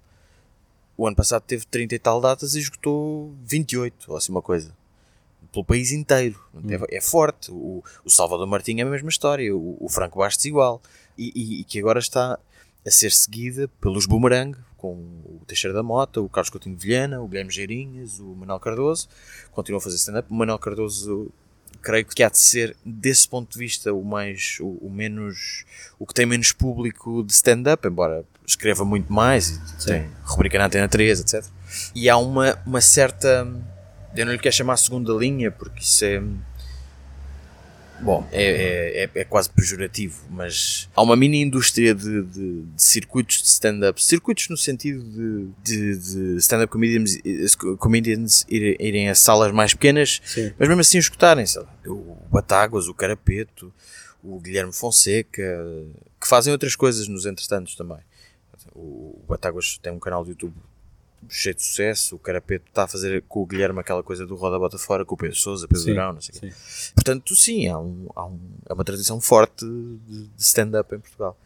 o ano passado teve 30 e tal datas e esgotou 28, ou assim uma coisa. Pelo país inteiro. É, é forte. O, o Salvador Martinho é a mesma história. O, o Franco Bastos igual. E, e- e que agora está a ser seguida pelos Boomerang, com o Teixeira da Mota, o Carlos Coutinho de Vilhena, o Guilherme Geirinhas, o Manuel Cardoso. Continuam a fazer stand-up. O Manuel Cardoso creio que há de ser, desse ponto de vista, o mais, o, o menos, o que tem menos público de stand-up, embora escreva muito mais, e tem rubrica na Antena 3, etc. E há uma, uma certa, eu não lhe quero chamar segunda linha, porque isso é, bom, é, é, é, é quase pejorativo, mas há uma mini indústria de, de, de circuitos de stand-up, circuitos no sentido de, de, stand-up comedians, comedians irem, irem a salas mais pequenas, Sim. mas mesmo assim escutarem, sei lá, o Batáguas, o Carapeto, o Guilherme Fonseca, que fazem outras coisas nos entretantos também. O Batáguas tem um canal de YouTube cheio de sucesso, o Carapeto está a fazer com o Guilherme aquela coisa do Roda Bota Fora, com o Pedro Sousa, Pedro Durão, não sei o quê. Portanto, sim, há, um, há, um, há uma tradição forte de, de stand-up em Portugal.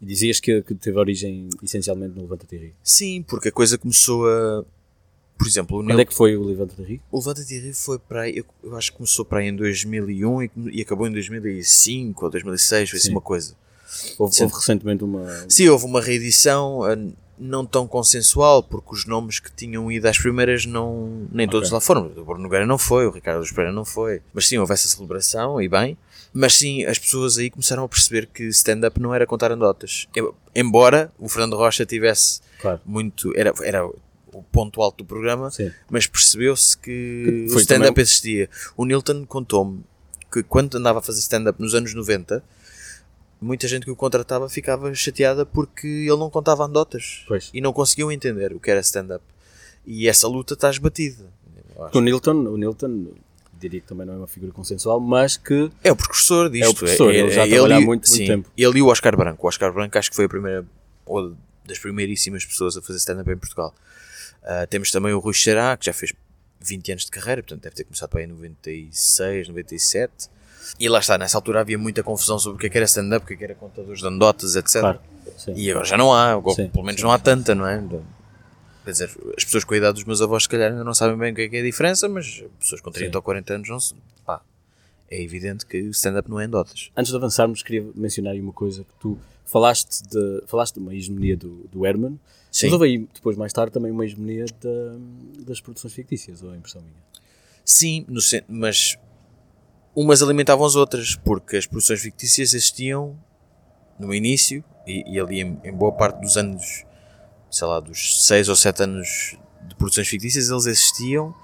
E dizias que, que teve origem essencialmente no Levanta Ri. Sim, porque a coisa começou a. Por exemplo, Quando é que foi o Levanta Ri? O Levanta de Rir foi para aí, eu, acho que começou para aí em 2001 e, e acabou em 2005 ou 2006, foi assim Sim. uma coisa. Houve, houve recentemente uma. Sim, houve uma reedição não tão consensual, porque os nomes que tinham ido às primeiras não, nem todos lá foram. O Bruno Nogueira não foi, o Ricardo dos Pereira não foi. Mas sim, houve essa celebração e bem. Mas sim, as pessoas aí começaram a perceber que stand-up não era contar anedotas. Eu- Embora o Fernando Rocha tivesse Claro. muito. Era, era o ponto alto do programa, Sim. mas percebeu-se que Que o stand-up também- existia. O Nilton contou-me que quando andava a fazer stand-up nos anos 90, muita gente que o contratava ficava chateada porque ele não contava anedotas Pois. e não conseguiam entender o que era stand-up. E essa luta está esbatida. O Nilton, o Nilton, diria que também não é uma figura consensual, mas que É o professor disto. É o professor, ele já trabalha há e- muito, muito sim, tempo. Ele e o Oscar Branco. O Oscar Branco acho que foi a primeira, ou das primeiríssimas pessoas a fazer stand-up em Portugal. Ah, temos também o Rui Xará, que já fez 20 anos de carreira, portanto deve ter começado para aí em 96, 97. E lá está, nessa altura havia muita confusão sobre o que é que era stand-up, o que é que era contadores de anedotas, etc. Claro. Sim. E agora já não há, ou Sim, pelo menos não há tanta, não é? Quer dizer, as pessoas com a idade dos meus avós, se calhar, ainda não sabem bem o que é que é a diferença, mas pessoas com 30 Sim. ou 40 anos, não se, pá, é evidente que o stand-up não é anedotas. Antes de avançarmos, queria mencionar aí uma coisa que tu falaste de, falaste de uma hegemonia do, do Herman, Sim. mas houve aí depois, mais tarde, também uma hegemonia da- das produções fictícias, ou a impressão minha. Sim, no mas umas alimentavam as outras, porque as produções fictícias existiam no início e, e ali em, em boa parte dos anos, sei lá, dos 6 ou 7 anos de produções fictícias, eles existiam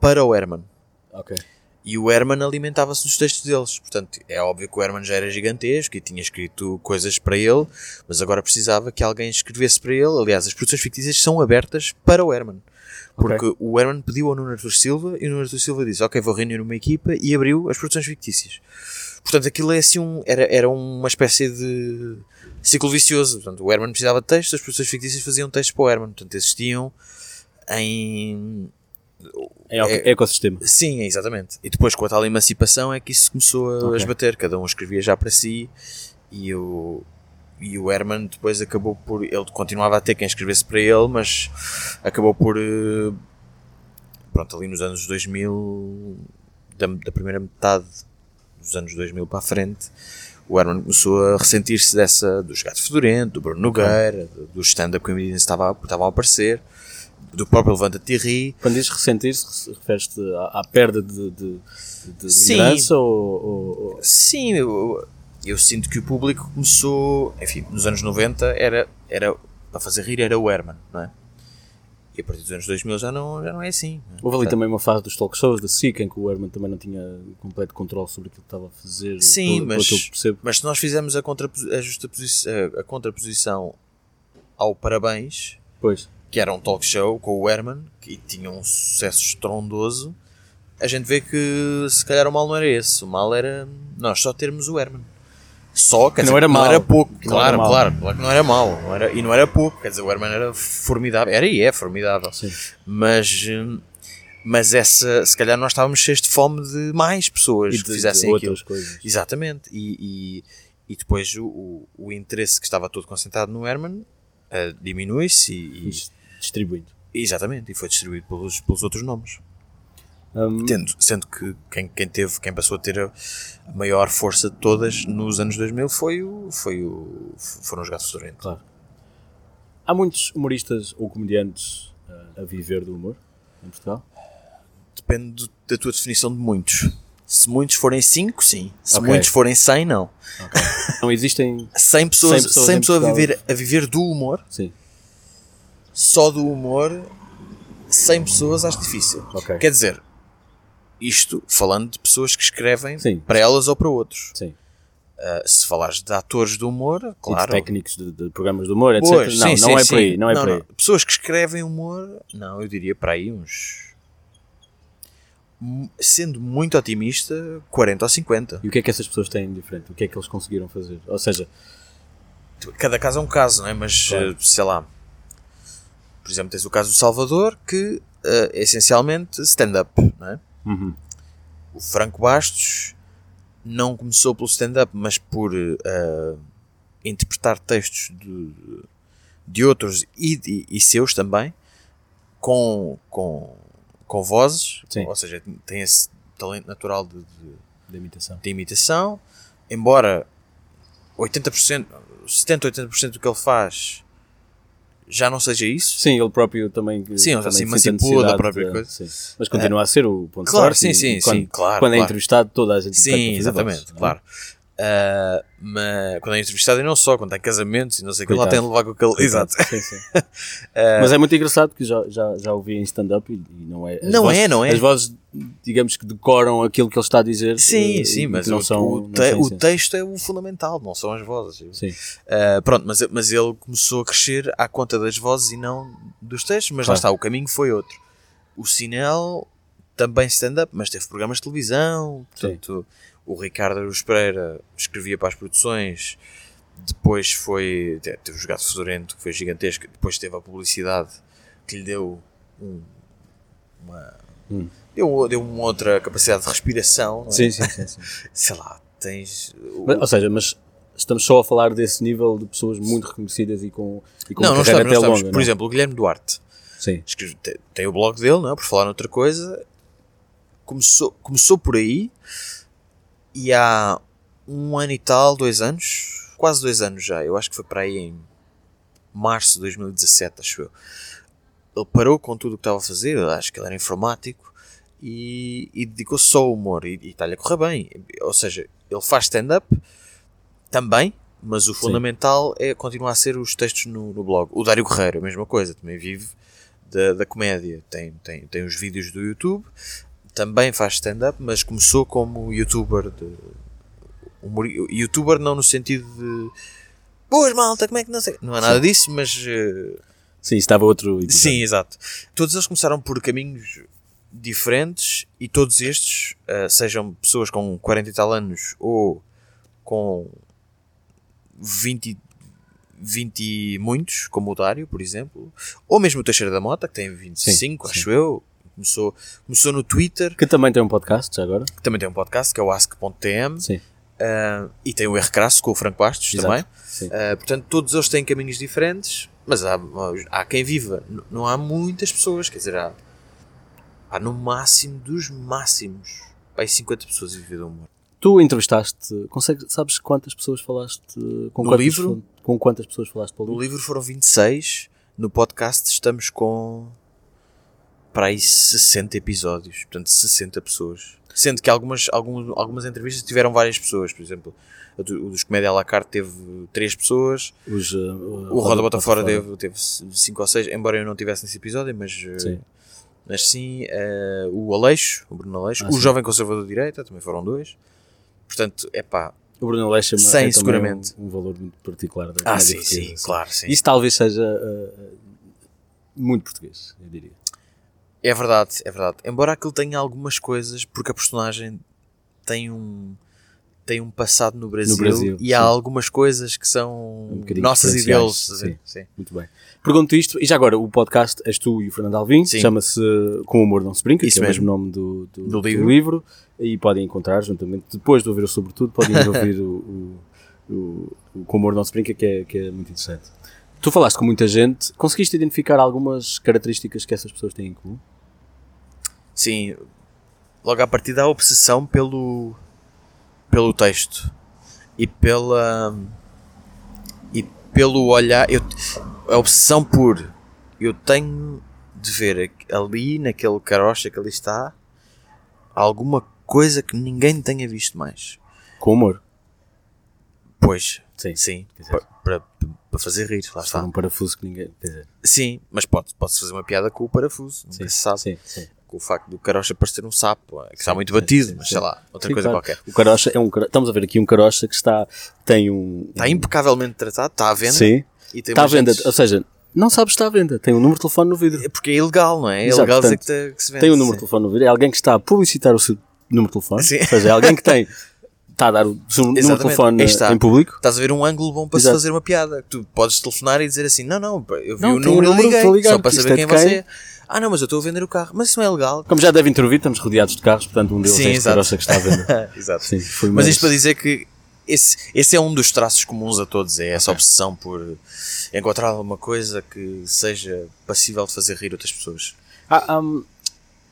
para o Herman. Ok. E o Herman alimentava-se dos textos deles. Portanto, é óbvio que o Herman já era gigantesco e tinha escrito coisas para ele, mas agora precisava que alguém escrevesse para ele. Aliás, as produções fictícias são abertas para o Herman. Porque o Herman pediu ao Nuno Artur Silva e o Nuno Artur Silva disse: Ok, vou reunir uma equipa e abriu as produções fictícias. Portanto, aquilo é assim um, era, era uma espécie de ciclo vicioso. Portanto, o Herman precisava de textos, as produções fictícias faziam textos para o Herman. Portanto, existiam em É, É- ecossistema. Sim, exatamente. E depois com a tal emancipação é que isso começou a Ok. esbater. Cada um escrevia já para si e o, e o Herman depois acabou por. Ele continuava a ter quem escrevesse para ele, mas acabou por. eh, Pronto, ali nos anos 2000, da, da primeira metade dos anos 2000 para a frente, o Herman começou a ressentir-se dessa. dos Gato Fedorento, do Bruno Nogueira, do- stand-up que estavam, estavam a aparecer, do próprio Levanta Thierry. Quando dizes ressentir-se, refere-te à, à perda de, de, de Sim. ou, ou- ou- Sim, eu, eu sinto que o público começou, enfim, nos anos 90 era, era para fazer rir era o Herman, não é? E a partir dos anos 2000 já não, já não é assim. não é? Houve ali Portanto, também uma fase dos talk shows da SIC em que o Herman também não tinha completo controle sobre aquilo que estava a fazer. Sim, pelo- pelo mas- percebo. Mas se nós fizermos a, a, justaposi- a- a contraposição ao parabéns, Pois, que era um talk show com o Herman, que tinha um sucesso estrondoso, a gente vê que se calhar o mal não era esse. O mal era nós só termos o Herman. Só, quer não dizer, era não mau. era pouco. Não era Claro, claro, que não era. Não era, e não era pouco, quer dizer, o Herman era formidável. Era e é formidável. Sim. Mas, hum, mas essa, se calhar nós estávamos cheios de fome de mais pessoas E que de, fizessem de aquilo. coisas. Exatamente. E, e, e depois o, o, o interesse que estava todo concentrado no Herman eh, diminui-se e, e- Dis- Distribuindo. exatamente, e foi distribuído pelos, pelos outros nomes. Hum, Tendo, sendo que quem, quem teve, quem passou a ter a maior força de todas nos anos 2000 foi o, foi o, foram os Gatos Fedorento. Claro. Há muitos humoristas ou comediantes uh, a viver do humor em Portugal? Depende do- da tua definição de muitos. Se muitos forem 5, sim. Se Ok. muitos forem 100, não. Não existem. 100 pessoas, 100 pessoas 100 em pessoas a, viver, a viver do humor, Sim. só do humor, 100 pessoas acho difícil. Ok. Quer dizer, isto falando de pessoas que escrevem Sim. para elas ou para outros. Sim. Uh, se falares de atores do humor, E de claro. técnicos de, de programas de humor, etc. Pois, não, sim, não sim, é por sim. aí. Não é por aí. Pessoas que escrevem humor, não, eu diria para aí uns. Sendo muito otimista, 40 ou 50. E o que é que essas pessoas têm de diferente? O que é que eles conseguiram fazer? Ou seja, Cada caso é um caso, não é? Mas Claro. eh, sei lá. Por exemplo, tens o caso do Salvador, que eh, é essencialmente stand-up, não é? Uhum, O Franco Bastos não começou pelo stand-up, mas por eh, interpretar textos de, de outros e, de- e seus também, com, com, com vozes, Sim. ou seja, tem esse talento natural de, de, da imitação. de imitação, embora 80%, 70, 80% do que ele faz já não seja isso. Sim, ele próprio também. Sim, ele já também se emancipou da própria de- coisa. sim. Mas continua a ser o ponto Claro, forte sim, e- sim, e quando, sim, claro, Quando é claro. entrevistado, toda a gente Sim, exatamente, voz, não é? Claro. Ah, mas quando é entrevistado e não só, quando tem casamentos e não sei o que, lá tem de levar com aquele. Exato. Sim, sim. Mas é muito engraçado que já, já, já ouvi em stand-up e, e não é. as Não vozes- é, não é. As vozes, digamos que decoram aquilo que ele está a dizer. Sim, eh, sim, e mas que não o, são. o, não te- são o texto é o fundamental, não são as vozes. Sim, Ah, pronto, mas, mas ele começou a crescer à conta das vozes e não dos textos, mas lá Claro. está, o caminho foi outro. O Sinel também stand-up, mas teve programas de televisão, portanto, o Ricardo Aruz Pereira escrevia para as produções, depois foi, te- teve o Jogado Fedorento, que foi gigantesco, depois teve a publicidade que lhe deu um- uma... Hum. Deu, deu uma outra capacidade de respiração, é? sim, sim. sim, sim. sei lá, tens... Mas, ou seja, mas estamos só a falar desse nível de pessoas muito reconhecidas e com, e com não, não estamos, não estamos. longa. Por não? exemplo, o Guilherme Duarte Sim, escreve- tem, tem o blog dele, não é? por falar noutra coisa. Começou, começou por aí e há um ano e tal, dois anos, quase dois anos já, eu acho que foi para aí em março de 2017, acho eu. Ele parou com tudo o que estava a fazer, eu acho que ele era informático e, e dedicou-se só ao humor e, e está-lhe a correr bem. Ou seja, ele faz stand-up também, mas o fundamental é continuar a ser os textos no, no blog. O Dário Guerreiro, a mesma coisa, também vive da, da comédia. Tem, tem, tem os vídeos do YouTube, também faz stand-up, mas começou como youtuber de. humor- youtuber não no sentido de. Boas malta, como é que não sei. Não é nada disso, mas. eh, sim, estava outro. episódio. Sim, exato. Todos eles começaram por caminhos diferentes e todos estes, eh, sejam pessoas com 40 e tal anos ou com 20, 20 e muitos, como o Dário, por exemplo, ou mesmo o Teixeira da Mota, que tem 25, Sim, acho sim. eu. Começou, começou no Twitter, Que também tem um podcast, já agora. que também tem um podcast, que é o ask.tm, Sim, eh, e tem o R Crasso com o Franco Bastos Exato. também. Uh, portanto, todos eles têm caminhos diferentes, mas há, há quem viva. N- Não há muitas pessoas, quer dizer, há, há no máximo dos máximos. Há 50 pessoas a viver do humor. Tu entrevistaste, consegues, sabes quantas pessoas falaste com No quantas, livro? com quantas pessoas falaste pelo No livro? livro foram 26, no podcast estamos com para aí 60 episódios, portanto 60 pessoas. Sendo que algumas, algum, algumas entrevistas tiveram várias pessoas, por exemplo, o do- o dos Comédia à la carte teve 3 pessoas, Os, uh, O Roda Bota Fora teve, teve 5 ou 6, embora eu não tivesse nesse episódio, mas eh, Sim. mas sim eh, o Aleixo, o Bruno Aleixo, Ah, o sim. Jovem Conservador de Direita, também foram dois. Portanto, é pá. O Bruno Leix é, Sim, é seguramente. Um, um valor muito particular da Ah, sim, portuguesa, sim, claro, sim. Isso talvez seja uh, muito português, eu diria. É verdade, é verdade. Embora aquilo tenha algumas coisas, porque a personagem tem um tem um passado no Brasil, Brasil, e há sim. algumas coisas que são Um nossas e deles. sim. Sim. Muito bem. Pergunto isto, e já agora, o podcast és tu e o Fernando Alvim, chama-se Com o Humor Não Se Brinca, Isso que é o mesmo. nome do, do, Do do livro. livro. e podem encontrar juntamente, depois de ouvir o Sobretudo, podem ir ouvir o, o, o, o Com o Humor Não Se Brinca, que é, que é muito interessante. Tu falaste com muita gente, conseguiste identificar algumas características que essas pessoas têm em comum? Sim, logo à partida a obsessão pelo pelo texto e pela e pelo olhar eu, a obsessão por eu tenho de ver ali naquele carocha que ali está alguma coisa que ninguém tenha visto mais Com humor. pois Sim. sim para, fazer rir lá está um parafuso que ninguém. Sim mas pode pode fazer uma piada com o parafuso sim, se sabe sim, sim. Com o facto do carocha parecer um sapo que está muito batido mas sei lá outra Sim, coisa claro. qualquer O carocha é um. Estamos a ver aqui um carocha que está. Tem um. Está impecavelmente tratado, está à venda. Sim. Está à venda. gentes- Ou seja, não sabes se está à venda. Tem um número de telefone no vidro. É porque é ilegal, não é? É Exato, ilegal dizer que, te- que se vende. Tem um número de sim. telefone no vidro. É alguém que está a publicitar o seu número de telefone. Sim. Ou seja, é alguém que tem. Está a dar o seu de telefone em público. Estás a ver um ângulo bom para Exato. se fazer uma piada. Tu podes telefonar e dizer assim: Não, não, eu vi Não, o número e liguei. a ligar, só para saber é quem de você é. Ah, não, mas eu estou a vender o carro. Mas isso não é legal. Como já devem ter ouvido, estamos rodeados de carros, portanto um deles Sim, é este que está à venda. Exato. Sim, Mas isto para dizer que esse, esse é um dos traços comuns a todos, é essa obsessão por encontrar alguma coisa que seja passível de fazer rir outras pessoas. Há, hum,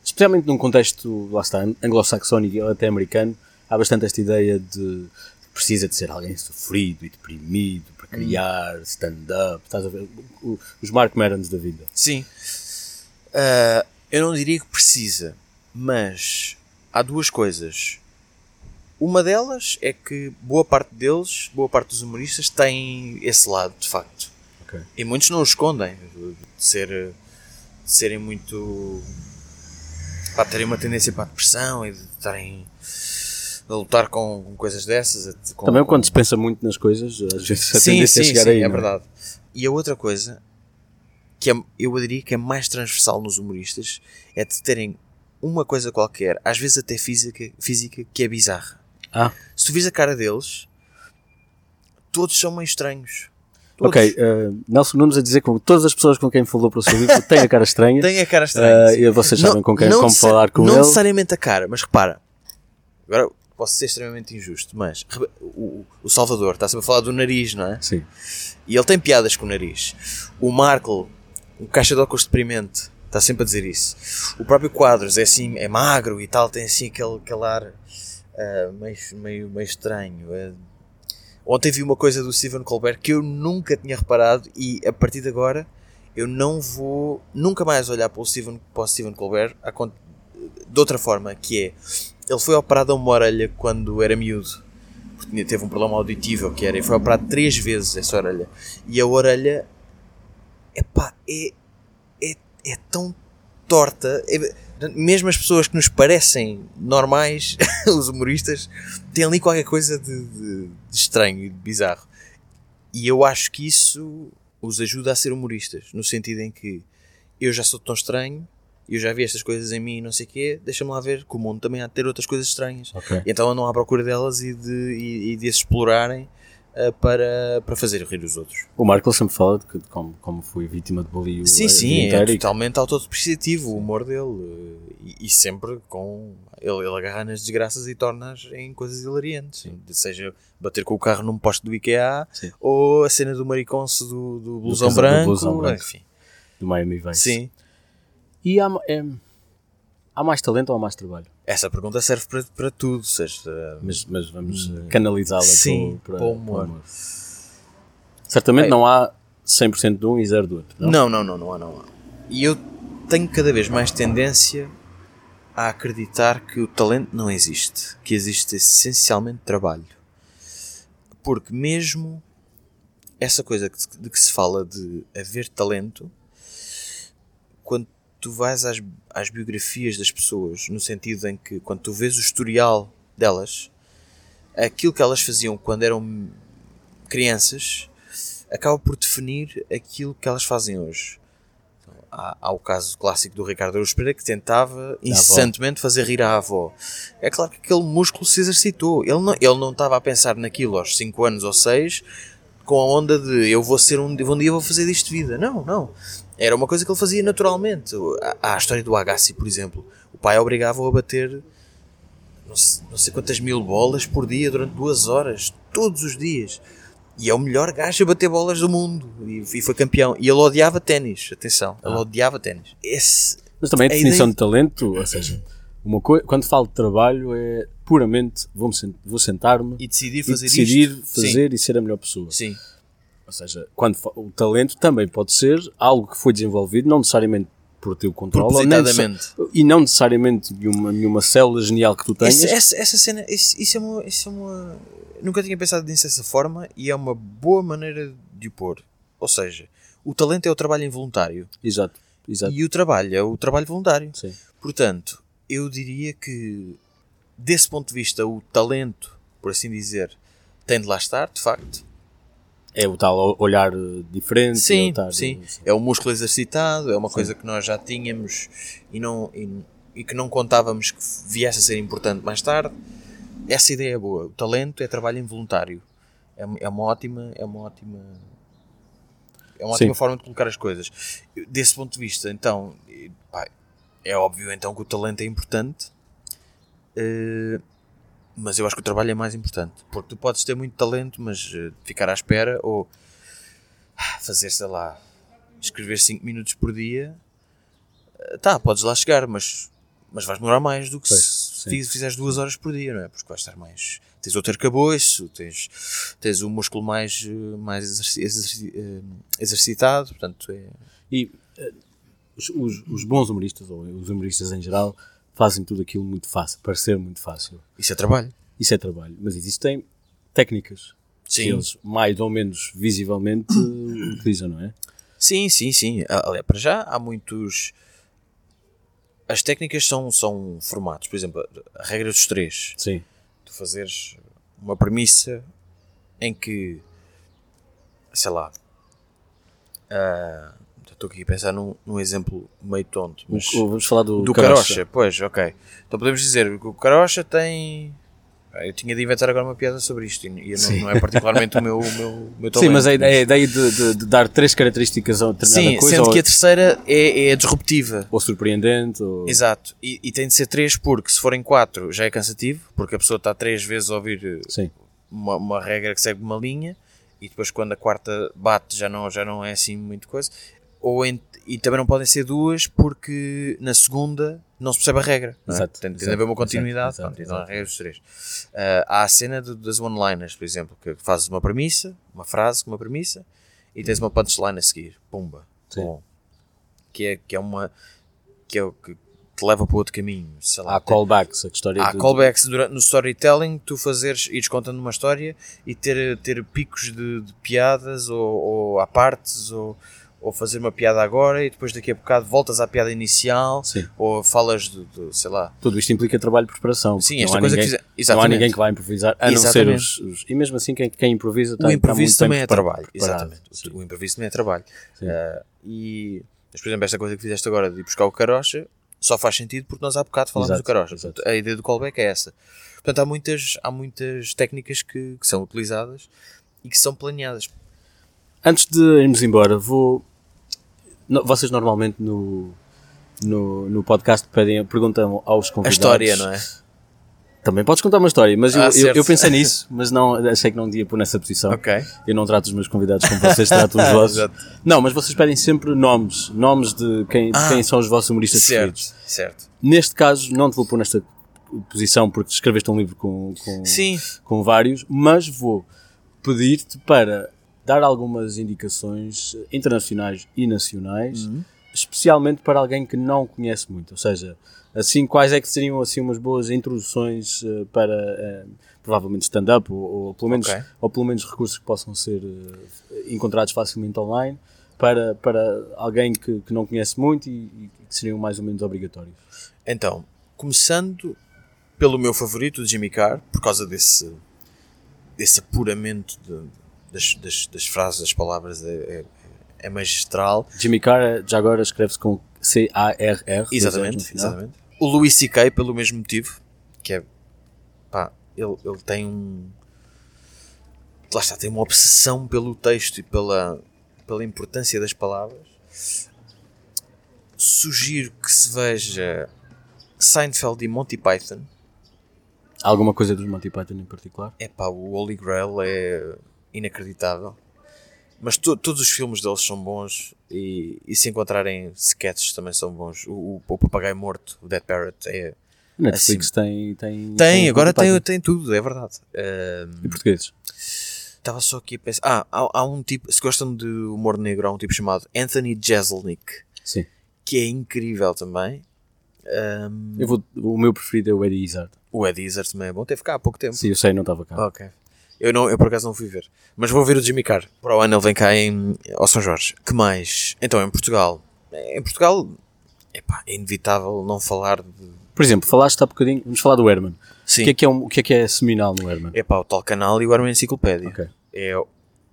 especialmente num contexto, lá está, anglo-saxónico e até americano, há bastante esta ideia de precisa de ser alguém sofrido e deprimido para criar stand-up. Estás a ver? Os Mark Marons da vida. Sim. Ah, eu não diria que precisa, mas há duas coisas. Uma delas é que boa parte deles, boa parte dos humoristas, têm esse lado, de facto. Ok. E muitos não o escondem, de ser, de serem muito. Pá, terem uma tendência para a depressão e de estarem a lutar com, com coisas dessas. a- Com, Também com- quando se pensa muito nas coisas, às vezes a sim, tendência sim, é chegar sim, aí. é não verdade. E a outra coisa que é, eu diria que é mais transversal nos humoristas é de terem uma coisa qualquer, às vezes até física, física que é bizarra. Ah, Se tu vis a cara deles, todos são meio estranhos. Todos. ok. uh, Nelson Nunes a dizer que todas as pessoas com quem falou para o seu livro têm a cara estranha. Tem a cara estranha. Uh, e vocês sabem com quem, como necessa- falar com não ele. necessariamente a cara, mas repara. Agora posso ser extremamente injusto, mas o, o Salvador está sempre a falar do nariz, não é? Sim. E ele tem piadas com o nariz. O Markle, um caixa de óculos deprimente, está sempre a dizer isso. O próprio Quadros é assim, é magro e tal, tem assim aquele, aquele ar ah, meio, meio, meio estranho. ah. ontem vi uma coisa do Stephen Colbert que eu nunca tinha reparado e a partir de agora eu não vou nunca mais olhar para o Stephen, para o Stephen Colbert de outra forma, que é ele foi operado a uma orelha quando era miúdo porque teve um problema auditivo que era e foi operado três vezes essa orelha. E a orelha epá, é, é, é tão torta. É- mesmo as pessoas que nos parecem normais os humoristas têm ali qualquer coisa de, de- de estranho e de bizarro. E eu acho que isso os ajuda a ser humoristas no sentido em que eu já sou tão estranho eu já vi estas coisas em mim e não sei o quê, deixa-me lá ver que o mundo também há de ter outras coisas estranhas. Ok. E então andam à procura delas e de, e, e de as explorarem ah, para, para fazer rir os outros. O Marco sempre fala de, que, de como, como foi vítima de bullying. Sim, a sim, é e totalmente autodepreciativo o humor dele. eh, E, e sempre com. Ele, ele agarra nas desgraças e torna-as em coisas hilariantes. Seja bater com o carro num poste do IKEA Sim. ou a cena do mariconce do, do blusão casal do branco. blusão branco. Enfim, do Miami Vice. sim. E há, é, há mais talento ou há mais trabalho? Essa pergunta serve para, para tudo. Seja, Mas, mas vamos eh, canalizá-la Sim, para, para o para humor. Certamente Bem. não há 100% de um e 0 do outro. Não? Não, não, não, não há, não há. E eu tenho cada vez mais tendência a acreditar que o talento não existe, que existe essencialmente trabalho. Porque mesmo essa coisa de que se fala de haver talento, quando tu vais às, às biografias das pessoas, no sentido em que quando tu vês o historial delas, aquilo que elas faziam quando eram crianças acaba por definir aquilo que elas fazem hoje. há, há o caso clássico do Ricardo Araújo Pereira que tentava incessantemente fazer rir a avó. É claro que aquele músculo se exercitou. Ele não, ele não estava a pensar naquilo aos 5 anos ou 6 com a onda de eu vou ser um, um dia vou fazer disto vida. Não, não. Era uma coisa que ele fazia naturalmente. Há a história do Agassi, por exemplo. O pai obrigava-o a bater não sei, não sei quantas mil bolas por dia durante duas horas, todos os dias. E é o melhor gajo a bater bolas do mundo. E, e foi campeão. E ele odiava ténis. Atenção, ele Ah. odiava ténis. Esse, Mas também a A definição ideia- de talento, ou seja, uma coi- quando falo de trabalho é puramente vou, vou sentar-me e decidir e fazer decidir isto. fazer e ser a melhor pessoa. Sim. Ou seja, quando o talento também pode ser algo que foi desenvolvido, não necessariamente por teu controle, e não necessariamente nenhuma, nenhuma célula genial que tu tenhas. Esse- essa, essa cena, isso, isso é uma, isso é uma. Nunca tinha pensado nisso dessa forma e é uma boa maneira de o pôr. Ou seja, o talento é o trabalho involuntário Exato, exato. e o trabalho é o trabalho voluntário. Sim. Portanto, eu diria que, desse ponto de vista, o talento, por assim dizer, tem de lá estar, de facto. É o tal olhar diferente. é Sim, o tal- sim. É o músculo exercitado, é uma coisa que nós já tínhamos e, não, e, e que não contávamos que viesse a ser importante mais tarde. Essa ideia é boa. O talento é trabalho involuntário. É, é uma ótima. É uma ótima. É uma Sim. ótima forma de colocar as coisas. Desse ponto de vista, então, pá, é óbvio então que o talento é importante, eh, mas eu acho que o trabalho é mais importante. Porque tu podes ter muito talento, mas eh, ficar à espera ou ah, fazer, sei lá, escrever 5 minutos por dia, eh, tá, podes lá chegar, mas, mas vais demorar mais do que Pois, se sim. fiz- fizeres 2 horas por dia, não é? Porque vais estar mais. Tens outro arcabouço, tens, tens o músculo mais, eh, mais exerci- exerci- exercitado, portanto é. E os- os bons humoristas, ou os humoristas em geral, fazem tudo aquilo muito fácil, parecer muito fácil. Isso é trabalho. Isso é trabalho. Mas existem técnicas que Sim. eles mais ou menos visivelmente utilizam, não é? Sim, sim, sim. Aliás, para já há muitos. As técnicas são, são formatos. Por exemplo, a regra dos três. Sim. Tu fazeres uma premissa em que. Sei lá. ah, Estou aqui a pensar num, num exemplo meio tonto. Mas O- Vamos falar do, do Carocha. Pois, ok. Então podemos dizer que o Carocha tem. Ah, Eu tinha de inventar agora uma piada sobre isto e, não, não é particularmente o meu, o meu, o meu Sim, mas a ideia, a ideia de, de- de dar três características a uma determinada Sim, coisa, sendo ou, que a terceira é, é disruptiva. ou surpreendente, ou... Exato. E, e tem de ser três porque se forem quatro já é cansativo, porque a pessoa está três vezes a ouvir eh, uma, uma regra que segue uma linha e depois quando a quarta bate já não, já não é assim muito coisa. Ou e também não podem ser duas porque na segunda não se percebe a regra. é? Exato, Tem, tem de exato, haver uma continuidade. exato, Pronto, exato, então a regra dos três. Ah, há a cena do- das one-liners, por exemplo, que fazes uma premissa, uma frase com uma premissa e tens uma punchline a seguir. Pumba. Sim. Bom. Que é, que é uma. que é o que te leva para outro caminho. Sei lá, há callbacks, a história Há de- callbacks durante, no storytelling, tu fazeres, ires contando uma história e ter, ter picos de, de piadas ou, ou à partes ou, ou fazer uma piada agora e depois daqui a bocado voltas à piada inicial Sim. ou falas de, de, sei lá. Tudo isto implica trabalho de preparação. Sim, esta coisa ninguém, que fizer- Não há exatamente. ninguém que vai improvisar, a não ser Exatamente. os, os- E mesmo assim, quem, quem improvisa está O está improviso muito também é trabalho, exatamente. Sim. O improviso também é trabalho. Ah, e, mas, por exemplo, esta coisa que fizeste agora de ir buscar o carocha só faz sentido porque nós há bocado falámos do carocha. exato. A ideia do callback é essa. Portanto, há muitas, há muitas técnicas que, que são utilizadas e que são planeadas. Antes de irmos embora, vou. No- vocês normalmente no, no, no podcast pedem, perguntam aos A convidados. história, não é? Também podes contar uma história, mas eu, Ah, eu, certo. eu pensei nisso, mas não, achei que não ia pôr nessa posição. Eu não trato os meus convidados como vocês tratam os vossos. Não, mas vocês pedem sempre nomes, nomes de quem, de Ah, quem são os vossos humoristas Certo, preferidos. certo. Neste caso, não te vou pôr nesta posição porque escreveste um livro com, com, com vários, mas vou pedir-te para dar algumas indicações internacionais e nacionais, Uhum. especialmente para alguém que não conhece muito. Ou seja, assim, quais é que seriam assim umas boas introduções eh, para eh, provavelmente stand-up ou, ou pelo menos Ok. ou pelo menos recursos que possam ser eh, encontrados facilmente online para, para alguém que, que não conhece muito e, e que seriam mais ou menos obrigatórios. Então, começando pelo meu favorito, o Jimmy Carr, por causa desse, desse apuramento de- das, das, das frases, das palavras, é, é- é magistral. Jimmy Carr já agora escreve-se com C-A-R-R. Exatamente, exatamente. O Louis C.K. pelo mesmo motivo, que é, pá, ele, ele tem um, lá está, tem uma obsessão pelo texto e pela, pela importância das palavras. Sugiro que se veja Seinfeld e Monty Python. Alguma coisa dos Monty Python em particular? É pá, o Holy Grail é inacreditável. Mas to, todos os filmes deles são bons e, e se encontrarem sketches também são bons. O, o, Papagaio Morto, o Dead Parrot, é. Netflix assim, tem, tem. Tem, agora tem, tem tudo, é verdade. Um, e portugueses? Estava só aqui a pensar. Ah, há, há, um tipo. Se gostam de humor negro, há um tipo chamado Anthony Jeselnik. Sim. Que é incrível também. Um, eu vou, o meu preferido é o Eddie Izzard. O Eddie Izzard também é bom. Teve cá há pouco tempo. Sim, eu sei, não estava cá. Ok. Eu, não, eu por acaso não fui ver. Mas vou ver o Jimmy Carr. Para o ano ele vem cá em, ao São Jorge. Que mais? Então, em Portugal. Em Portugal, epá, é inevitável não falar de. Por exemplo, falaste há bocadinho. Vamos falar do Herman. Sim. O que é que é, um, o que é, que é seminal no Herman? É pá, o tal canal e o Herman Enciclopédia. Ok. É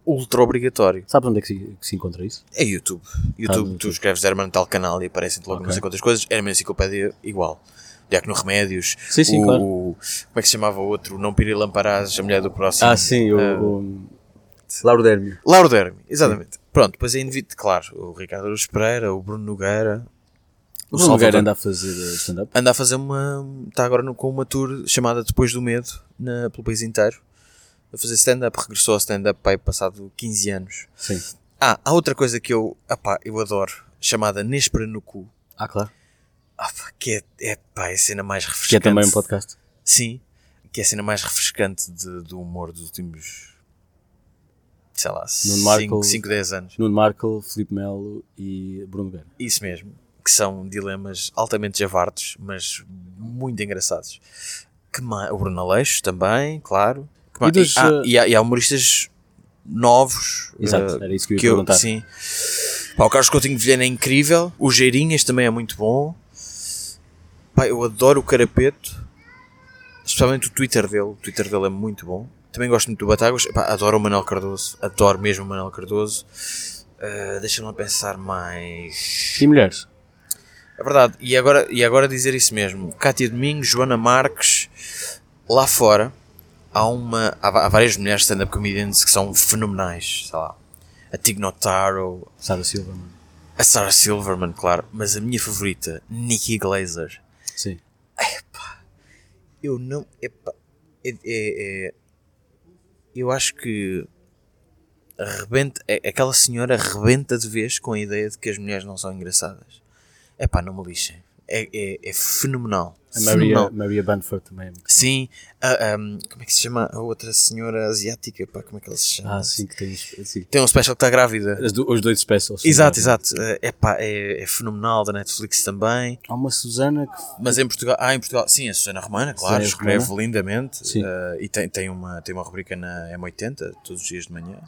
ultra obrigatório. Sabes onde é que se, que se encontra isso? É YouTube. YouTube, Ah, tu escreves Herman tal canal e aparecem-te logo Ok. não sei quantas coisas. Herman Enciclopédia igual. Diácono Remédios. Sim, sim, o, claro. como é que se chamava o outro? Não Pirilamparás, a mulher do próximo. Ah, sim, o, Ah, o Lauro Dermio. Lauro Derme, exatamente. Pronto, depois é inevitável, claro, o Ricardo Aruz Pereira, o Bruno Nogueira. O Bruno Nogueira anda a fazer uh, stand-up. Anda a fazer uma. Está agora no- com uma tour chamada Depois do Medo, na, pelo país inteiro. A fazer stand-up, regressou ao stand-up pai, passado 15 anos. Sim. Ah, há outra coisa que eu, apá, eu adoro, chamada Nespera no Cu. Ah, claro. Ah, que é, é, pá, é a cena mais Que é refrescante. também um podcast. Sim, que é a cena mais refrescante de- do humor dos últimos. sei lá, Nuno Marco. 5, 10 anos. Nuno Markle, Filipe Melo e Bruno Nogueira. Isso mesmo. Que são dilemas altamente javardos, mas muito engraçados. Que ma- O Bruno Aleixo também, claro. E dos, ah, uh, e, há, e há humoristas novos. Exato, uh, era isso que eu ia que eu, perguntar. sim. Pá, o Carlos Coutinho de Vilhena é incrível. O Geirinhas também é muito bom. Pá, eu adoro o Carapeto. Especialmente o Twitter dele. O Twitter dele é muito bom. Também gosto muito do Batáguas. Adoro o Manuel Cardoso. Adoro mesmo o Manuel Cardoso. Uh, Deixa-me pensar mais. E mulheres? É verdade. E agora, e agora dizer isso mesmo. Cátia Domingos, Joana Marques. Lá fora há uma. Há, há várias mulheres stand-up comedians que são fenomenais. Sei lá. A Tig Notaro, Sara Silva, mano. a Sarah Silverman, claro. Mas a minha favorita, Nikki Glazer. Sim. Eu não. Epá, é, é- é- eu acho que. Arrebenta, é- aquela senhora arrebenta de vez com a ideia de que as mulheres não são engraçadas. É não me lixem. É, é, é fenomenal. A Maria, Fenomenal. Maria Banford também é Sim, a- um, como é que se chama a outra senhora asiática? Pá, como é que ela se chama? Ah, sim, que tem. Sim. Tem um special que está grávida. Do- os dois specials. Exato, exato. É, pá, é, é fenomenal da Netflix também. Há uma Susana que. Mas em Portugal, ah, em Portugal, sim, a Susana Romana, claro, Susana escreve Romana. lindamente Sim. eh, e tem, tem, uma, tem uma rubrica na M80 todos os dias de manhã.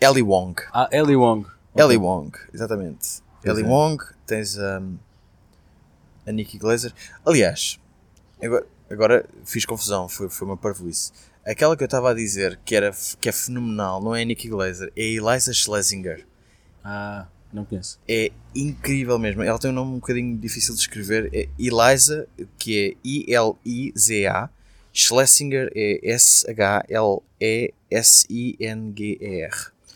Ellie Wong. Ah, Ellie Wong. Ellie Wong, exatamente. Ellie é. Wong, tens um, a Nikki Glazer. Aliás, agora, agora fiz confusão, foi, foi uma parvoíce. Aquela que eu estava a dizer que, era, que é fenomenal não é a Nikki Glazer, é a Eliza Schlesinger. Ah, não conheço. É incrível mesmo. Ela tem um nome um bocadinho difícil de escrever. É Eliza, que é I-L-I-Z-A. Schlesinger é S-H-L-E-S-I-N-G-E-R.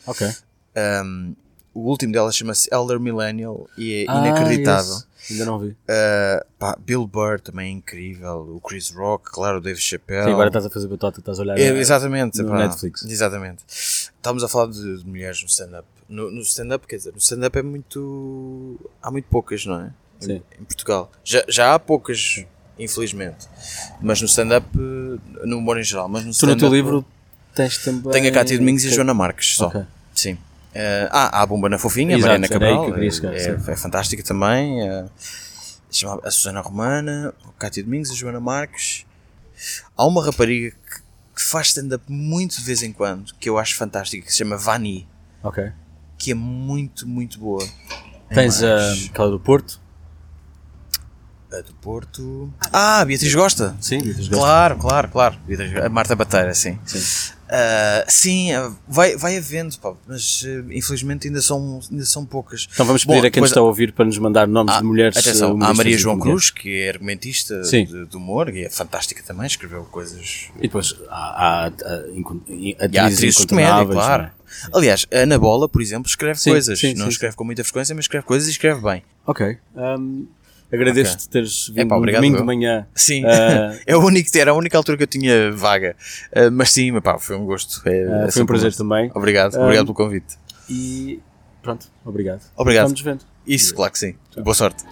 Ok. Um, o último dela chama-se Elder Millennial e é Ah, inacreditável. esse. Ainda não vi. Uh, pá, Bill Burr também é incrível. O Chris Rock, claro, o Dave Chappelle. Sim, agora estás a fazer batota, estás a olhar. É, exatamente, no pá. Netflix. Exatamente. Estamos a falar de, de mulheres no stand-up. No, no stand-up, quer dizer, no stand-up é muito. Há muito poucas, não é? Em, Sim. em Portugal. Já, já há poucas, infelizmente. Mas no stand-up, no humor em geral. Mas no Tu no teu livro tens também. Tem a Cátia Domingos e a Joana Marques só. Ok. Sim. Eh, ah, há a Bomba na Fofinha, Exato, a Mariana aí Cabral. que chegar, é, é fantástica também. eh, chama a Susana Romana, a Cátia Domingos, a Joana Marques. Há uma rapariga que, que faz stand-up muito de vez em quando, que eu acho fantástica, que se chama Vani, Ok. que é muito, muito boa. Tens a aquela do Porto. A do Porto. Ah, Beatriz Gosta. Sim, Beatriz Gosta. Claro, claro, claro. Beatriz- A Marta Bateira, sim. Sim. Ah, sim, ah, vai, vai havendo, pá, mas ah, infelizmente ainda são, ainda são poucas. Então vamos pedir Bom, a quem nos está a ouvir para nos mandar nomes Ah, de mulheres. Atenção, há Maria João. Cruz, que é argumentista Sim. de, de humor e é fantástica também, escreveu coisas. E depois há, há, há atrizes de comédia, incontornáveis, claro. não é? Aliás, a Ana Bola, por exemplo, escreve Sim, coisas. sim, não escreve com muita frequência, mas escreve coisas e escreve bem. Ok. hum, Agradeço-te teres vindo Epá, obrigado, domingo eu. de manhã. Sim, Ah, é o único, era a única altura que eu tinha vaga. Ah, mas sim, pá, foi um gosto. É, é foi um prazer também. Obrigado, Ah, obrigado pelo convite. E pronto, obrigado. Obrigado. Vamos vendo. Isso, claro que sim. Boa sorte.